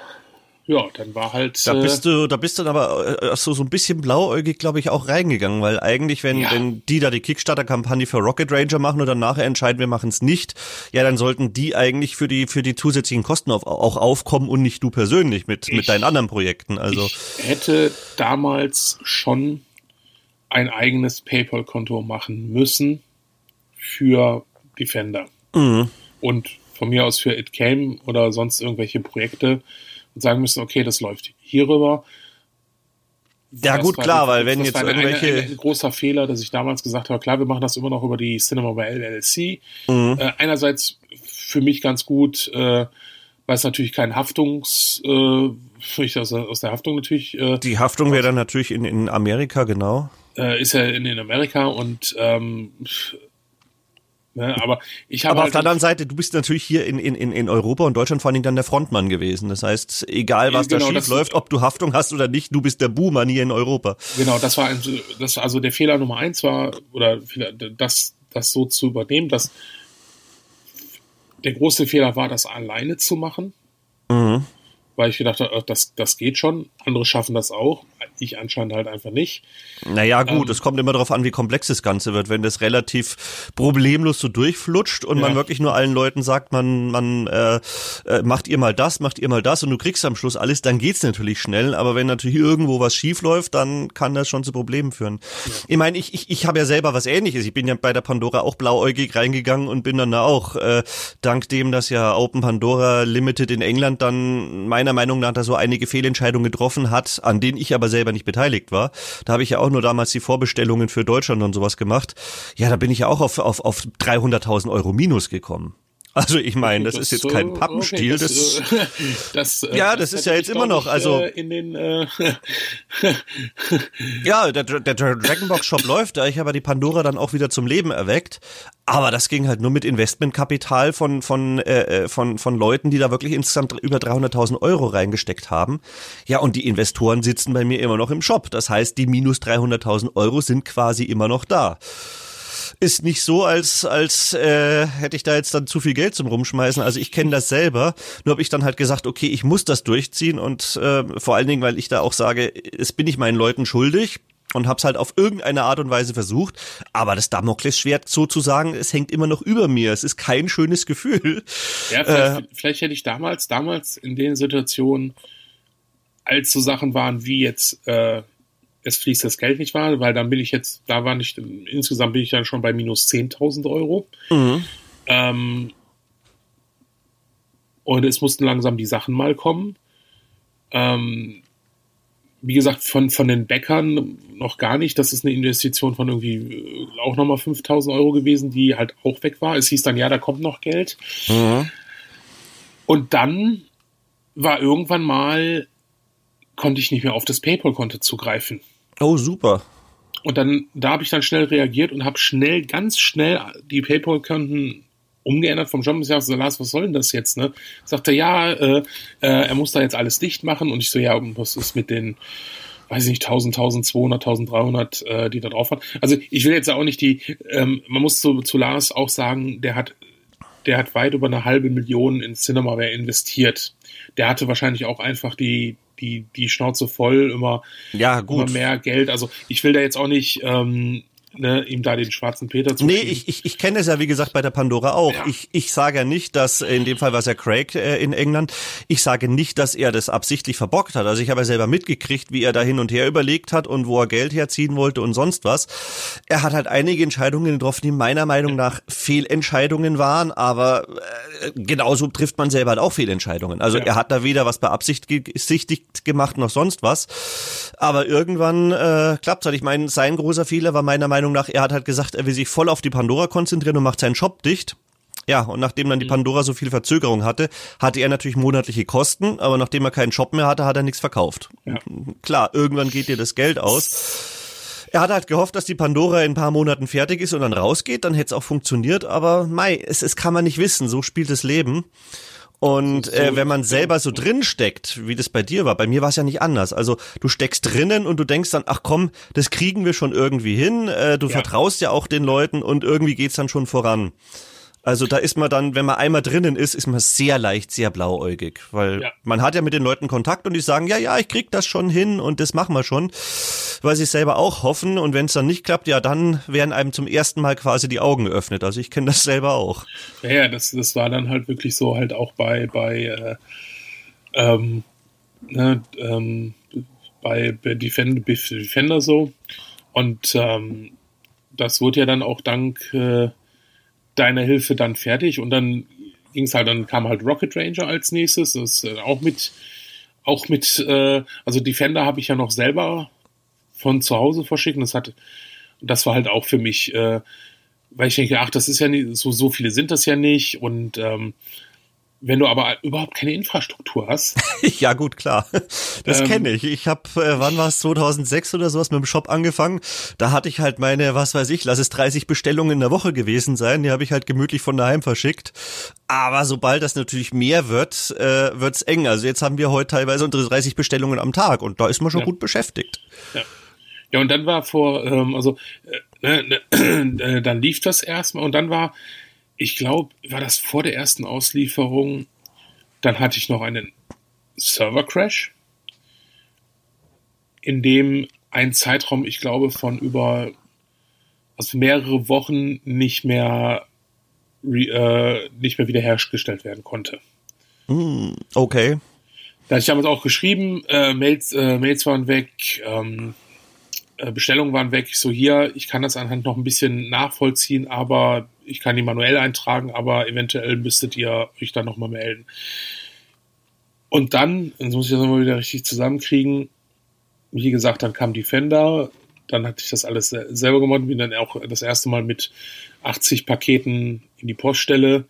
ja, dann war halt. Da bist du, da bist du aber äh, so, so ein bisschen blauäugig, glaube ich, auch reingegangen, weil eigentlich, wenn, ja. wenn die da die Kickstarter-Kampagne für Rocket Ranger machen und dann nachher entscheiden, wir machen es nicht, ja, dann sollten die eigentlich für die, für die zusätzlichen Kosten auf, auch aufkommen und nicht du persönlich mit, ich, mit deinen anderen Projekten. Also. Ich hätte damals schon ein eigenes PayPal-Konto machen müssen für Defender. Mhm. Und von mir aus für It Came oder sonst irgendwelche Projekte und sagen müssen, okay, das läuft hierüber. Ja, das gut, klar, weil wenn jetzt irgendwelche. Ein, ein, großer Fehler, dass ich damals gesagt habe, klar, wir machen das immer noch über die Cinema bei LLC. Mhm. Äh, einerseits für mich ganz gut, äh, weil es natürlich kein Haftungs, äh, ich aus, aus der Haftung natürlich. Äh, die Haftung wäre dann natürlich in, in Amerika, genau. Äh, ist ja in, in Amerika und ähm, Ne, aber ich habe aber halt auf der anderen Seite, du bist natürlich hier in, in, in Europa und Deutschland vor allen Dingen dann der Frontmann gewesen. Das heißt, egal was genau, da schief läuft, ob du Haftung hast oder nicht, du bist der Buhmann hier in Europa. Genau, das war ein, das also der Fehler Nummer eins war oder das das so zu übernehmen, dass der große Fehler war, das alleine zu machen. Mhm weil ich gedacht habe, das, das geht schon. Andere schaffen das auch. Ich anscheinend halt einfach nicht. Naja, gut, ähm, es kommt immer darauf an, wie komplex das Ganze wird. Wenn das relativ problemlos so durchflutscht und ja. man wirklich nur allen Leuten sagt, man, man äh, äh, macht ihr mal das, macht ihr mal das und du kriegst am Schluss alles, dann geht's natürlich schnell. Aber wenn natürlich irgendwo was schief läuft, dann kann das schon zu Problemen führen. Ja. Ich meine, ich, ich, ich habe ja selber was ähnliches. Ich bin ja bei der Pandora auch blauäugig reingegangen und bin dann da auch, äh, dank dem, dass ja Open Pandora Limited in England dann meiner Meinung nach da so einige Fehlentscheidungen getroffen hat, an denen ich aber selber nicht beteiligt war. Da habe ich ja auch nur damals die Vorbestellungen für Deutschland und sowas gemacht. Ja, da bin ich ja auch auf, auf, auf 300.000 Euro Minus gekommen. Also ich meine, das, das, ist jetzt kein Pappenstiel. Okay, das, das, das, äh, ja, das, ist ja jetzt immer noch. Also äh, in den äh ja, der, der Dragonbox Shop läuft. Da ich aber die Pandora dann auch wieder zum Leben erweckt. Aber das ging halt nur mit Investmentkapital von von äh, von von Leuten, die da wirklich insgesamt über 300.000 Euro reingesteckt haben. Ja, und die Investoren sitzen bei mir immer noch im Shop. Das heißt, die minus 300.000 Euro sind quasi immer noch da ist nicht so, als, als äh, hätte ich da jetzt dann zu viel Geld zum Rumschmeißen. Also ich kenne das selber. Nur habe ich dann halt gesagt, okay, ich muss das durchziehen und äh, vor allen Dingen, weil ich da auch sage, es bin ich meinen Leuten schuldig und hab's halt auf irgendeine Art und Weise versucht, aber das Damoklesschwert sozusagen, es hängt immer noch über mir. Es ist kein schönes Gefühl. Ja, vielleicht, äh, vielleicht hätte ich damals, damals in den Situationen, als so Sachen waren wie jetzt äh, es fließt das Geld nicht wahr, weil dann bin ich jetzt, da war nicht, insgesamt bin ich dann schon bei minus 10.000 Euro. Mhm. Ähm, Und es mussten langsam die Sachen mal kommen. Ähm, wie gesagt, von, von den Bäckern noch gar nicht. Das ist eine Investition von irgendwie äh, auch nochmal 5000 Euro gewesen, die halt auch weg war. Es hieß dann, ja, da kommt noch Geld. Mhm. Und dann war irgendwann mal, konnte ich nicht mehr auf das PayPal-Konto zugreifen. Oh, super. Und dann, da habe ich dann schnell reagiert und habe schnell, ganz schnell die PayPal-Konten umgeändert vom Job. Ich sage, so, Lars, was soll denn das jetzt? Ne? Sagt er, ja, äh, äh, er muss da jetzt alles dicht machen. Und ich so, ja, was ist mit den, weiß ich nicht, 1000, 1200, 1300, äh, die da drauf waren. Also ich will jetzt auch nicht die, ähm, man muss zu, zu Lars auch sagen, der hat, der hat weit über eine halbe Million in Cinemaware investiert. Der hatte wahrscheinlich auch einfach die, die, die Schnauze voll, immer, ja, immer mehr Geld. Also ich will da jetzt auch nicht ähm, ne, ihm da den schwarzen Peter zu Nee, ich, ich, ich kenne es ja, wie gesagt, bei der Pandora auch. Ja. Ich, ich sage ja nicht, dass, in dem Fall war es ja Craig äh, in England, ich sage nicht, dass er das absichtlich verbockt hat. Also ich habe ja selber mitgekriegt, wie er da hin und her überlegt hat und wo er Geld herziehen wollte und sonst was. Er hat halt einige Entscheidungen getroffen, die meiner Meinung nach Fehlentscheidungen waren, aber äh, genauso trifft man selber halt auch Fehlentscheidungen. Also ja. er hat da weder was beabsichtigt gemacht noch sonst was. Aber irgendwann äh, klappt halt. Ich meine, sein großer Fehler war meiner Meinung Meinung nach, er hat halt gesagt, er will sich voll auf die Pandora konzentrieren und macht seinen Shop dicht. Ja, und nachdem dann die mhm. Pandora so viel Verzögerung hatte, hatte er natürlich monatliche Kosten, aber nachdem er keinen Shop mehr hatte, hat er nichts verkauft. Ja. Klar, irgendwann geht dir das Geld aus. Er hat halt gehofft, dass die Pandora in ein paar Monaten fertig ist und dann rausgeht, dann hätte es auch funktioniert, aber mei, es, es kann man nicht wissen, so spielt das Leben. Und äh, wenn man selber so drin steckt, wie das bei dir war, bei mir war es ja nicht anders. Also du steckst drinnen und du denkst dann, ach komm, das kriegen wir schon irgendwie hin. Äh, du ja. vertraust ja auch den Leuten und irgendwie geht's dann schon voran. Also da ist man dann, wenn man einmal drinnen ist, ist man sehr leicht, sehr blauäugig, weil ja. man hat ja mit den Leuten Kontakt und die sagen, ja, ja, ich krieg das schon hin und das machen wir schon, weil sie selber auch hoffen und wenn es dann nicht klappt, ja, dann werden einem zum ersten Mal quasi die Augen geöffnet. Also ich kenne das selber auch. Ja, ja, das, das war dann halt wirklich so halt auch bei, bei, äh, ähm, ne, ähm, bei Defender, Defender so und ähm, das wurde ja dann auch dank äh, deiner Hilfe dann fertig und dann ging es halt, dann kam halt Rocket Ranger als nächstes, das äh, auch mit, auch mit, äh, also Defender habe ich ja noch selber von zu Hause verschickt und das hat, das war halt auch für mich, äh, weil ich denke, ach, das ist ja nicht, so, so viele sind das ja nicht und ähm, wenn du aber überhaupt keine Infrastruktur hast. ja, gut, klar. Das ähm, kenne ich. Ich habe, äh, wann war es, 2006 oder sowas mit dem Shop angefangen. Da hatte ich halt meine, was weiß ich, lass es 30 Bestellungen in der Woche gewesen sein. Die habe ich halt gemütlich von daheim verschickt. Aber sobald das natürlich mehr wird, äh, wird's eng. Also jetzt haben wir heute teilweise unsere 30 Bestellungen am Tag und da ist man schon ja. gut beschäftigt. Ja. Ja, und dann war vor, ähm, also äh, ne, äh, dann lief das erstmal und dann war ich glaube, war das vor der ersten Auslieferung. Dann hatte ich noch einen Server-Crash, in dem ein Zeitraum, ich glaube, von über also mehrere Wochen nicht mehr äh, nicht mehr wiederhergestellt werden konnte. Hm, okay. Da hatte ich damals auch geschrieben, äh, Mails, äh, Mails waren weg, ähm, äh, Bestellungen waren weg. Ich so hier, ich kann das anhand noch ein bisschen nachvollziehen, aber ich kann die manuell eintragen, aber eventuell müsstet ihr euch dann nochmal melden. Und dann, jetzt muss ich das nochmal wieder richtig zusammenkriegen, wie gesagt, dann kam Defender, dann hatte ich das alles selber gemacht, bin dann auch das erste Mal mit 80 Paketen in die Poststelle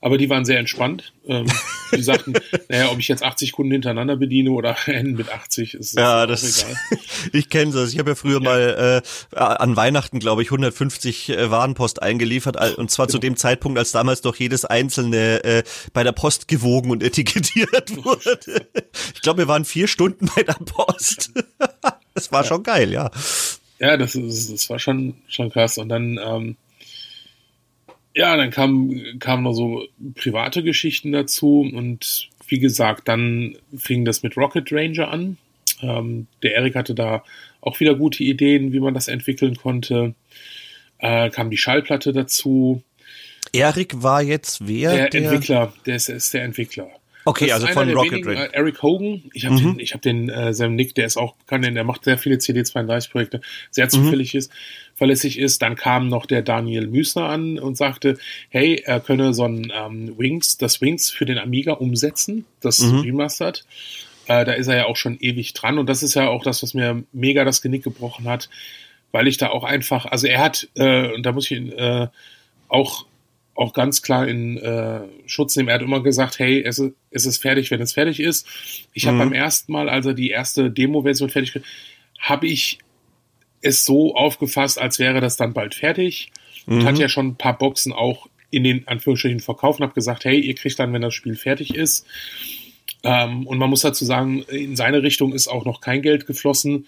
aber die waren sehr entspannt. Ähm, die sagten, naja, ob ich jetzt 80 Kunden hintereinander bediene oder einen mit 80, ist ja, das egal. ich kenne das. Ich habe ja früher ja. mal äh, an Weihnachten, glaube ich, 150 äh, Warenpost eingeliefert und zwar genau. zu dem Zeitpunkt, als damals doch jedes einzelne äh, bei der Post gewogen und etikettiert wurde. ich glaube, wir waren vier Stunden bei der Post. das war ja. schon geil, ja. Ja, das, ist, das war schon schon krass. Und dann ähm, ja, dann kamen kamen noch so private Geschichten dazu und wie gesagt, dann fing das mit Rocket Ranger an. Ähm, der Erik hatte da auch wieder gute Ideen, wie man das entwickeln konnte. Äh, kam die Schallplatte dazu. Erik war jetzt wer? Der, der Entwickler, der ist, ist, der Entwickler. Okay, also von Rocket wenigen, Ring. Äh, Eric Hogan, ich habe mhm. den, ich hab den äh, Sam Nick, der ist auch bekannt, der macht sehr viele CD32-Projekte, sehr zufällig mhm. ist, verlässlich ist. Dann kam noch der Daniel Müsner an und sagte, hey, er könne so ein ähm, Wings, das Wings für den Amiga umsetzen, das mhm. Remastered. Äh, da ist er ja auch schon ewig dran und das ist ja auch das, was mir mega das Genick gebrochen hat, weil ich da auch einfach, also er hat, äh, und da muss ich ihn äh, auch auch ganz klar in äh, Schutz nehmen. Er hat immer gesagt, hey, es, ist, es ist fertig, wenn es fertig ist. Ich mhm. habe beim ersten Mal, als er die erste Demo-Version fertig habe ich es so aufgefasst, als wäre das dann bald fertig. Und mhm. hat ja schon ein paar Boxen auch in den Anführungsstrichen verkauft und habe gesagt, hey, ihr kriegt dann, wenn das Spiel fertig ist. Ähm, und man muss dazu sagen, in seine Richtung ist auch noch kein Geld geflossen,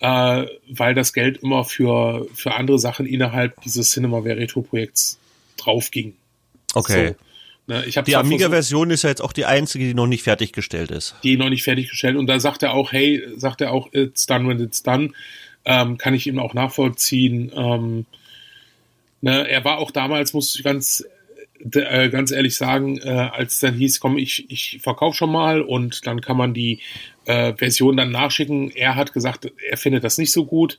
äh, weil das Geld immer für, für andere Sachen innerhalb dieses Cinema Vereto Projekts drauf ging. Okay. So, ne, ich die Amiga-Version ist ja jetzt auch die einzige, die noch nicht fertiggestellt ist. Die noch nicht fertiggestellt. Und da sagt er auch, hey, sagt er auch, it's done when it's done. Ähm, kann ich ihm auch nachvollziehen. Ähm, ne, er war auch damals, muss ich ganz, äh, ganz ehrlich sagen, äh, als dann hieß, komm, ich, ich verkaufe schon mal und dann kann man die äh, Version dann nachschicken. Er hat gesagt, er findet das nicht so gut.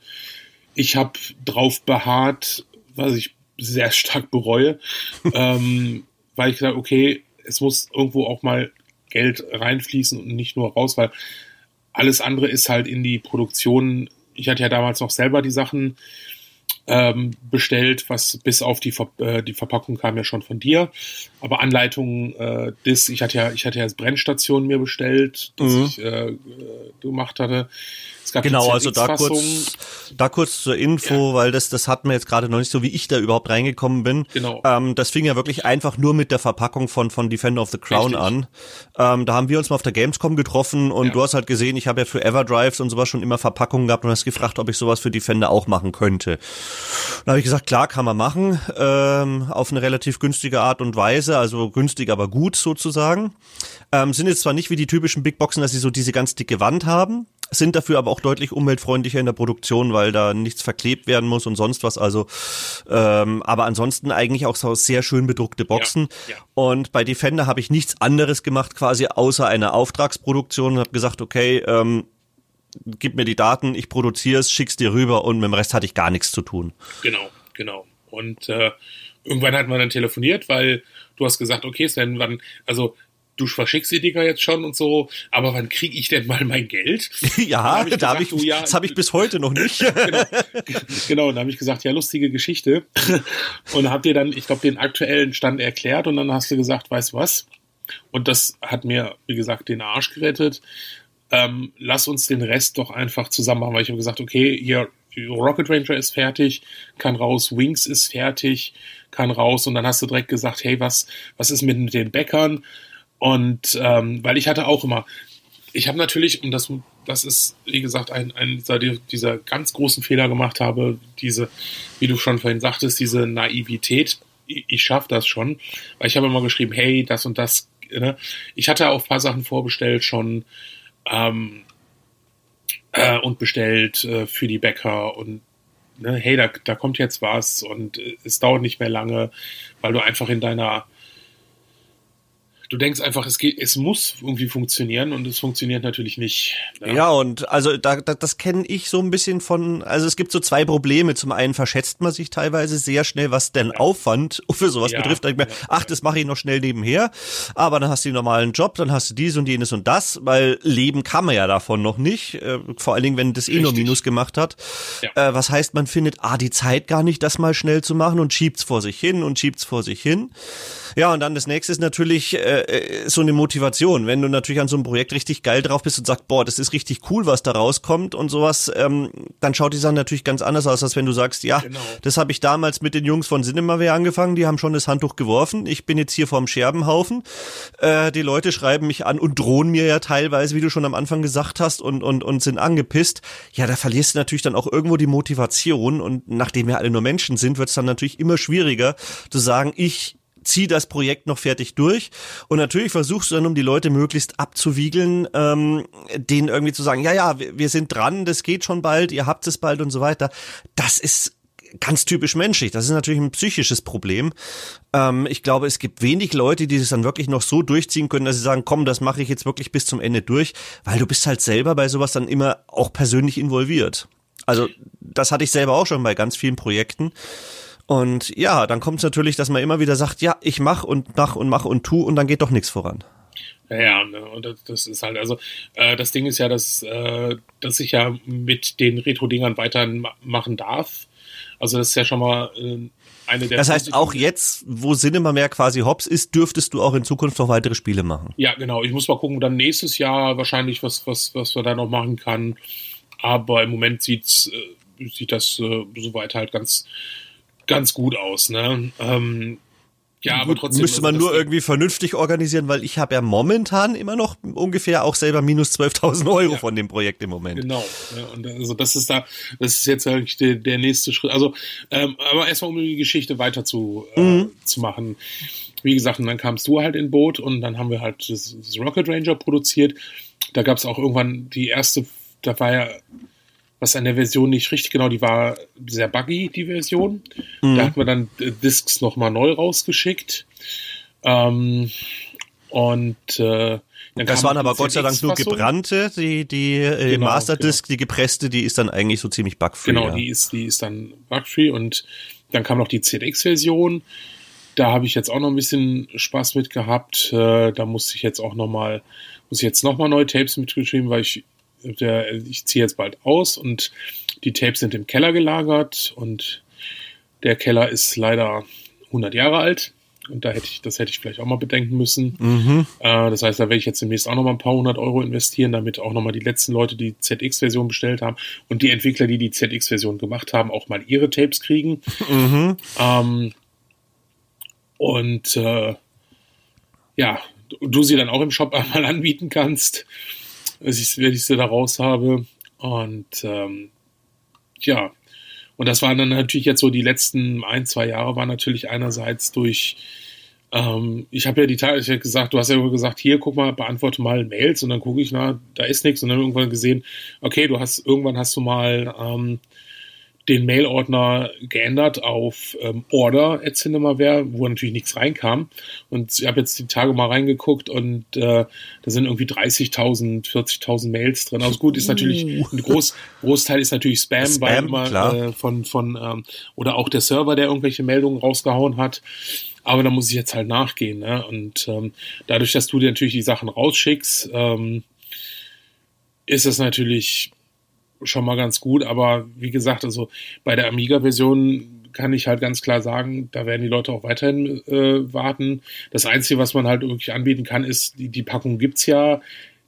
Ich habe drauf beharrt, was ich sehr stark bereue, ähm, weil ich gesagt okay, es muss irgendwo auch mal Geld reinfließen und nicht nur raus, weil alles andere ist halt in die Produktion. Ich hatte ja damals noch selber die Sachen ähm, bestellt, was bis auf die, Ver äh, die Verpackung kam ja schon von dir. Aber Anleitungen, äh, das, ich hatte ja, ich hatte ja Brennstation mir bestellt, das mhm. ich äh, äh gemacht hatte. Genau, also da kurz, da kurz zur Info, ja. weil das, das hat mir jetzt gerade noch nicht so, wie ich da überhaupt reingekommen bin. Genau. Ähm, das fing ja wirklich einfach nur mit der Verpackung von, von Defender of the Crown Richtig. an. Ähm, da haben wir uns mal auf der Gamescom getroffen und ja. du hast halt gesehen, ich habe ja für Everdrives und sowas schon immer Verpackungen gehabt und hast gefragt, ob ich sowas für Defender auch machen könnte. Dann habe ich gesagt, klar, kann man machen, ähm, auf eine relativ günstige Art und Weise, also günstig, aber gut sozusagen. Ähm, sind jetzt zwar nicht wie die typischen Big Boxen, dass sie so diese ganz dicke Wand haben, sind dafür aber auch deutlich umweltfreundlicher in der Produktion, weil da nichts verklebt werden muss und sonst was. Also, ähm, aber ansonsten eigentlich auch so sehr schön bedruckte Boxen. Ja, ja. Und bei Defender habe ich nichts anderes gemacht, quasi außer einer Auftragsproduktion und habe gesagt, okay, ähm, gib mir die Daten, ich produziere es, schick's dir rüber und mit dem Rest hatte ich gar nichts zu tun. Genau, genau. Und äh, irgendwann hat man dann telefoniert, weil du hast gesagt, okay, Sven, wann, also du verschickst die Dinger jetzt schon und so, aber wann kriege ich denn mal mein Geld? ja, hab da habe ich, du, ja, das habe ich bis heute noch nicht. genau, genau, da habe ich gesagt, ja, lustige Geschichte. und hab dir dann, ich glaube, den aktuellen Stand erklärt und dann hast du gesagt, weißt was? Und das hat mir, wie gesagt, den Arsch gerettet. Ähm, lass uns den Rest doch einfach zusammen machen, weil ich habe gesagt, okay, hier Rocket Ranger ist fertig, kann raus, Wings ist fertig, kann raus und dann hast du direkt gesagt, hey, was, was ist mit den Bäckern? Und ähm, weil ich hatte auch immer, ich habe natürlich, und das, das ist, wie gesagt, ein, ein dieser, dieser ganz großen Fehler gemacht habe, diese, wie du schon vorhin sagtest, diese Naivität, ich, ich schaffe das schon, weil ich habe immer geschrieben, hey, das und das, ne? Ich hatte auch ein paar Sachen vorbestellt schon ähm, äh, und bestellt äh, für die Bäcker und ne, hey, da, da kommt jetzt was und äh, es dauert nicht mehr lange, weil du einfach in deiner du denkst einfach, es geht, es muss irgendwie funktionieren und es funktioniert natürlich nicht. Ja, ja und also da, da, das kenne ich so ein bisschen von, also es gibt so zwei Probleme. Zum einen verschätzt man sich teilweise sehr schnell, was denn ja. Aufwand für sowas ja, betrifft. Da ich mir, ach, das mache ich noch schnell nebenher. Aber dann hast du den normalen Job, dann hast du dies und jenes und das, weil leben kann man ja davon noch nicht. Äh, vor allen Dingen, wenn das eh nur Minus gemacht hat. Äh, was heißt, man findet, ah, die Zeit gar nicht, das mal schnell zu machen und schiebt's vor sich hin und schiebt's vor sich hin. Ja, und dann das nächste ist natürlich äh, äh, so eine Motivation. Wenn du natürlich an so einem Projekt richtig geil drauf bist und sagst, boah, das ist richtig cool, was da rauskommt und sowas, ähm, dann schaut die Sache natürlich ganz anders aus, als wenn du sagst, ja, genau. das habe ich damals mit den Jungs von Cinemaware angefangen, die haben schon das Handtuch geworfen. Ich bin jetzt hier vorm Scherbenhaufen. Äh, die Leute schreiben mich an und drohen mir ja teilweise, wie du schon am Anfang gesagt hast, und, und, und sind angepisst. Ja, da verlierst du natürlich dann auch irgendwo die Motivation und nachdem wir alle nur Menschen sind, wird es dann natürlich immer schwieriger zu sagen, ich zieh das Projekt noch fertig durch. Und natürlich versuchst du dann, um die Leute möglichst abzuwiegeln, ähm, denen irgendwie zu sagen, ja, ja, wir, sind dran, das geht schon bald, ihr habt es bald und so weiter. Das ist ganz typisch menschlich. Das ist natürlich ein psychisches Problem. Ähm, ich glaube, es gibt wenig Leute, die das dann wirklich noch so durchziehen können, dass sie sagen, komm, das mache ich jetzt wirklich bis zum Ende durch, weil du bist halt selber bei sowas dann immer auch persönlich involviert. Also das hatte ich selber auch schon bei ganz vielen Projekten. Und ja, dann kommt es natürlich, dass man immer wieder sagt, ja, ich mach und mach und mach und tu und dann geht doch nichts voran. Ja, ja ne, und das, das, ist halt, also äh, das Ding ist ja, dass, äh, dass ich ja mit den Retro-Dingern weiterhin machen darf. Also das ist ja schon mal äh, eine der. Das heißt, auch jetzt, wo Cinema mehr quasi Hops ist, dürftest du auch in Zukunft noch weitere Spiele machen. Ja, genau. Ich muss mal gucken, dann nächstes Jahr wahrscheinlich, was, was, was wir da noch machen kann. Aber im Moment sieht's, äh, sieht das äh, soweit halt ganz, ganz gut aus. Ne? Ähm, ja, aber trotzdem. Müsste man nur irgendwie vernünftig organisieren, weil ich habe ja momentan immer noch ungefähr auch selber minus 12.000 Euro ja. von dem Projekt im Moment. Genau. Ja, und also das ist da, das ist jetzt eigentlich der, der nächste Schritt. Also, ähm, aber erstmal um die Geschichte weiter zu, äh, mhm. zu machen. Wie gesagt, und dann kamst du halt in Boot und dann haben wir halt das, das Rocket Ranger produziert. Da gab es auch irgendwann die erste, da war ja was an der Version nicht richtig genau, die war sehr buggy, die Version. Mhm. Da hat man dann Discs nochmal neu rausgeschickt. Ähm, und äh, das waren aber Gott sei Dank nur gebrannte, die, die äh, genau, Masterdisc, genau. die gepresste, die ist dann eigentlich so ziemlich bugfree. Genau, ja. die ist, die ist dann bugfree und dann kam noch die ZX-Version. Da habe ich jetzt auch noch ein bisschen Spaß mit gehabt. Äh, da musste ich jetzt auch noch mal, muss ich jetzt noch mal neue Tapes mitgeschrieben, weil ich der, ich ziehe jetzt bald aus und die Tapes sind im Keller gelagert und der Keller ist leider 100 Jahre alt. Und da hätte ich, das hätte ich vielleicht auch mal bedenken müssen. Mhm. Äh, das heißt, da werde ich jetzt demnächst auch noch mal ein paar hundert Euro investieren, damit auch noch mal die letzten Leute, die ZX-Version bestellt haben und die Entwickler, die die ZX-Version gemacht haben, auch mal ihre Tapes kriegen. Mhm. Ähm, und äh, ja, du sie dann auch im Shop einmal anbieten kannst als ich, wenn ich sie da raus habe. Und ähm, ja, und das waren dann natürlich jetzt so die letzten ein, zwei Jahre, war natürlich einerseits durch, ähm, ich habe ja die Tage, hab gesagt, du hast ja immer gesagt, hier, guck mal, beantworte mal Mails und dann gucke ich, na, da ist nichts und dann irgendwann gesehen, okay, du hast, irgendwann hast du mal ähm, den Mail-Ordner geändert auf ähm, Order at Cinemaware, wo natürlich nichts reinkam. Und ich habe jetzt die Tage mal reingeguckt und äh, da sind irgendwie 30.000, 40.000 Mails drin. Also gut, ist natürlich uh. ein Groß, Großteil ist natürlich Spam, Spam weil immer äh, von von ähm, oder auch der Server, der irgendwelche Meldungen rausgehauen hat. Aber da muss ich jetzt halt nachgehen. Ne? Und ähm, dadurch, dass du dir natürlich die Sachen rausschickst, ähm, ist es natürlich schon mal ganz gut, aber wie gesagt, also bei der Amiga-Version kann ich halt ganz klar sagen, da werden die Leute auch weiterhin äh, warten. Das Einzige, was man halt wirklich anbieten kann, ist, die, die Packung gibt's ja,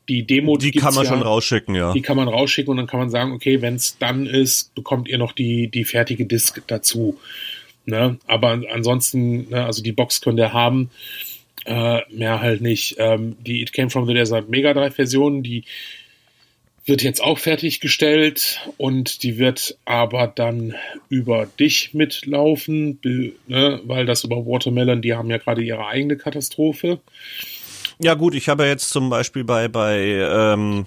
die Demo, die kann man ja, schon rausschicken, ja. Die kann man rausschicken und dann kann man sagen, okay, wenn es dann ist, bekommt ihr noch die, die fertige Disk dazu. Ne? Aber ansonsten, ne, also die Box könnt ihr haben, äh, mehr halt nicht. Ähm, die It Came From the Desert Mega Drive Version, die wird jetzt auch fertiggestellt und die wird aber dann über dich mitlaufen, ne, weil das über Watermelon, die haben ja gerade ihre eigene Katastrophe. Ja gut, ich habe jetzt zum Beispiel bei bei ähm,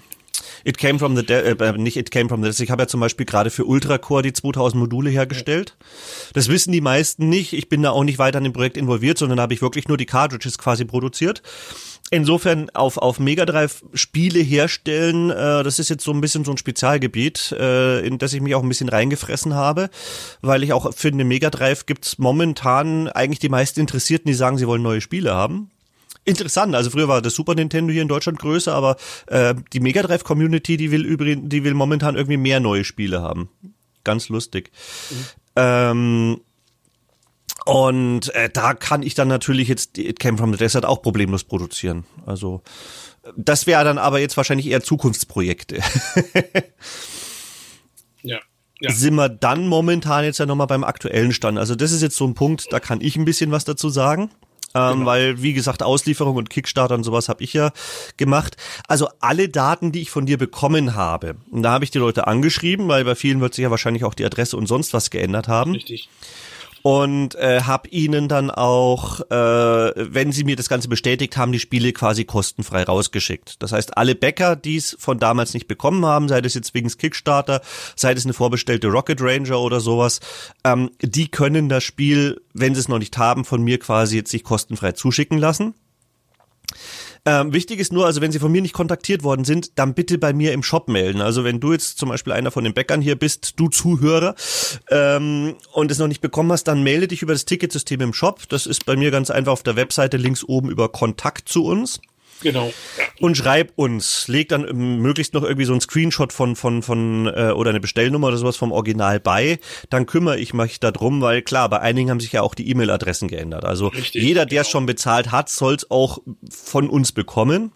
It Came from the De äh, nicht It Came from the Ich habe ja zum Beispiel gerade für Ultracore die 2000 Module hergestellt. Das wissen die meisten nicht. Ich bin da auch nicht weiter an dem Projekt involviert, sondern habe ich wirklich nur die Cartridges quasi produziert. Insofern auf, auf Mega Drive Spiele herstellen, äh, das ist jetzt so ein bisschen so ein Spezialgebiet, äh, in das ich mich auch ein bisschen reingefressen habe, weil ich auch finde, Mega Drive gibt's momentan eigentlich die meisten Interessierten, die sagen, sie wollen neue Spiele haben interessant. Also früher war das Super Nintendo hier in Deutschland größer, aber äh, die Mega Drive Community, die will übrigens, die will momentan irgendwie mehr neue Spiele haben. Ganz lustig. Mhm. Ähm, und äh, da kann ich dann natürlich jetzt It Came from the Desert auch problemlos produzieren. Also das wäre dann aber jetzt wahrscheinlich eher Zukunftsprojekte. ja. Ja. Sind wir dann momentan jetzt ja nochmal beim aktuellen Stand. Also das ist jetzt so ein Punkt, da kann ich ein bisschen was dazu sagen. Ähm, genau. Weil, wie gesagt, Auslieferung und Kickstarter und sowas habe ich ja gemacht. Also alle Daten, die ich von dir bekommen habe, und da habe ich die Leute angeschrieben, weil bei vielen wird sich ja wahrscheinlich auch die Adresse und sonst was geändert haben. Richtig. Und äh, habe ihnen dann auch, äh, wenn sie mir das Ganze bestätigt haben, die Spiele quasi kostenfrei rausgeschickt. Das heißt, alle Bäcker, die es von damals nicht bekommen haben, sei das jetzt wegen Kickstarter, sei das eine vorbestellte Rocket Ranger oder sowas, ähm, die können das Spiel, wenn sie es noch nicht haben, von mir quasi jetzt sich kostenfrei zuschicken lassen. Ähm, wichtig ist nur, also wenn Sie von mir nicht kontaktiert worden sind, dann bitte bei mir im Shop melden. Also wenn du jetzt zum Beispiel einer von den Bäckern hier bist, du Zuhörer, ähm, und es noch nicht bekommen hast, dann melde dich über das Ticketsystem im Shop. Das ist bei mir ganz einfach auf der Webseite links oben über Kontakt zu uns. Genau. Und schreib uns, leg dann möglichst noch irgendwie so ein Screenshot von von von äh, oder eine Bestellnummer oder sowas vom Original bei. Dann kümmere ich mich darum, weil klar, bei einigen haben sich ja auch die E-Mail-Adressen geändert. Also Richtig, jeder, der es genau. schon bezahlt hat, soll es auch von uns bekommen.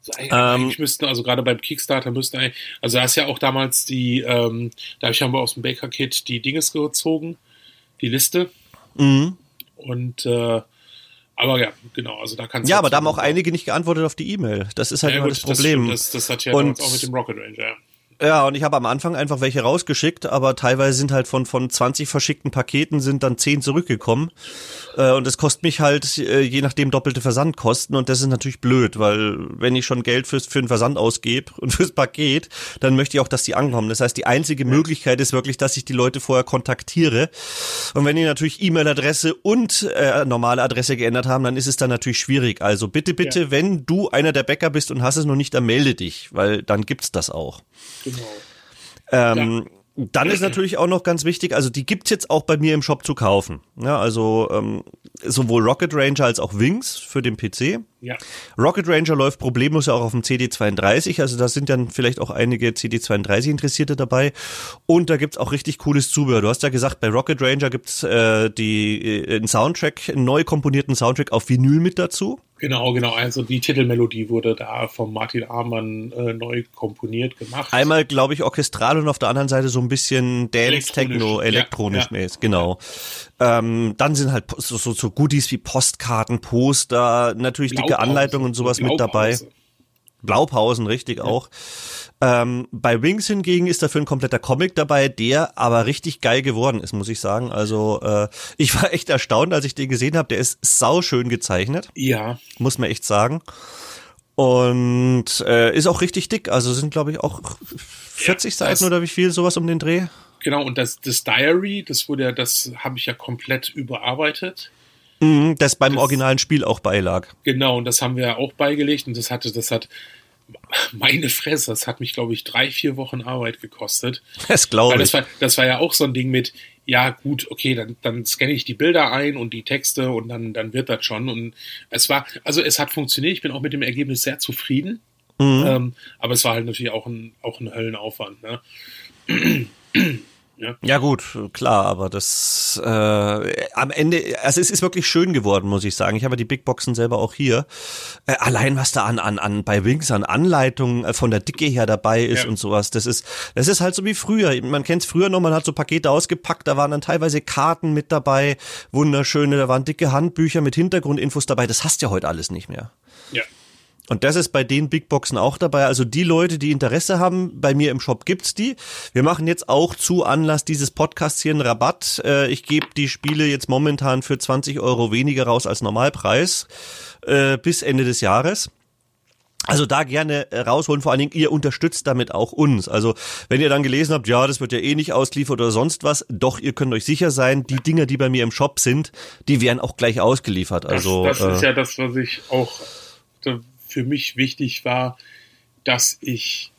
Also eigentlich ähm, müssten, also gerade beim Kickstarter müssten eigentlich, also da ist ja auch damals die, ähm, da haben wir aus dem Baker Kit die Dinges gezogen, die Liste. Mhm. Und äh, aber ja, genau, also da kannst. Ja, aber da haben auch einige nicht geantwortet auf die E-Mail. Das ist halt ja, immer gut, das Problem. Das, das, das hat ja und, auch mit dem Rocket Ranger. Ja. Ja, und ich habe am Anfang einfach welche rausgeschickt, aber teilweise sind halt von, von 20 verschickten Paketen sind dann 10 zurückgekommen. Äh, und das kostet mich halt äh, je nachdem doppelte Versandkosten und das ist natürlich blöd, weil wenn ich schon Geld fürs, für den Versand ausgebe und fürs Paket, dann möchte ich auch, dass die ankommen. Das heißt, die einzige Möglichkeit ist wirklich, dass ich die Leute vorher kontaktiere. Und wenn die natürlich E-Mail-Adresse und äh, normale Adresse geändert haben, dann ist es dann natürlich schwierig. Also bitte, bitte, ja. wenn du einer der Bäcker bist und hast es noch nicht, dann melde dich, weil dann gibt's das auch. Genau. Ähm, ja. Dann ist natürlich auch noch ganz wichtig, also die gibt's jetzt auch bei mir im Shop zu kaufen. Ja, also ähm, sowohl Rocket Ranger als auch Wings für den PC. Ja. Rocket Ranger läuft problemlos ja auch auf dem CD32, also da sind dann vielleicht auch einige CD32 Interessierte dabei. Und da gibt's auch richtig cooles Zubehör. Du hast ja gesagt, bei Rocket Ranger gibt's äh, die äh, einen Soundtrack, einen neu komponierten Soundtrack auf Vinyl mit dazu. Genau, genau. Also die Titelmelodie wurde da von Martin Amann äh, neu komponiert gemacht. Einmal, glaube ich, orchestral und auf der anderen Seite so ein bisschen Dance, Techno, elektronisch. Ja, ja. Genau. Ähm, dann sind halt so, so, so Goodies wie Postkarten, Poster, natürlich dicke Anleitungen und sowas mit dabei. Blaupausen, richtig ja. auch. Ähm, bei Wings hingegen ist dafür ein kompletter Comic dabei, der aber richtig geil geworden ist, muss ich sagen. Also äh, ich war echt erstaunt, als ich den gesehen habe. Der ist sauschön gezeichnet. Ja. Muss man echt sagen. Und äh, ist auch richtig dick. Also sind, glaube ich, auch 40 ja, Seiten oder wie viel, sowas um den Dreh. Genau, und das, das Diary, das wurde ja, das habe ich ja komplett überarbeitet. Mhm, das beim das, originalen Spiel auch beilag. Genau, und das haben wir auch beigelegt und das hatte, das hat meine Fresse, das hat mich, glaube ich, drei, vier Wochen Arbeit gekostet. Das glaube ich. Das war, das war ja auch so ein Ding mit, ja gut, okay, dann, dann scanne ich die Bilder ein und die Texte und dann, dann wird das schon. Und es war, also es hat funktioniert, ich bin auch mit dem Ergebnis sehr zufrieden. Mhm. Ähm, aber es war halt natürlich auch ein, auch ein Höllenaufwand. Ne? Ja. ja gut, klar, aber das äh, am Ende, also es ist wirklich schön geworden, muss ich sagen. Ich habe die Big Boxen selber auch hier. Äh, allein was da an an an bei Wings an Anleitungen äh, von der Dicke her dabei ist ja. und sowas, das ist das ist halt so wie früher. Man kennt es früher noch, man hat so Pakete ausgepackt, da waren dann teilweise Karten mit dabei, wunderschöne, da waren dicke Handbücher mit Hintergrundinfos dabei. Das hast ja heute alles nicht mehr. Ja. Und das ist bei den Big Boxen auch dabei. Also die Leute, die Interesse haben, bei mir im Shop gibt's die. Wir machen jetzt auch zu Anlass dieses Podcasts hier einen Rabatt. Äh, ich gebe die Spiele jetzt momentan für 20 Euro weniger raus als Normalpreis äh, bis Ende des Jahres. Also da gerne äh, rausholen, vor allen Dingen, ihr unterstützt damit auch uns. Also wenn ihr dann gelesen habt, ja, das wird ja eh nicht ausgeliefert oder sonst was, doch, ihr könnt euch sicher sein, die Dinger, die bei mir im Shop sind, die werden auch gleich ausgeliefert. Also Das, das ist ja das, was ich auch für mich wichtig war, dass ich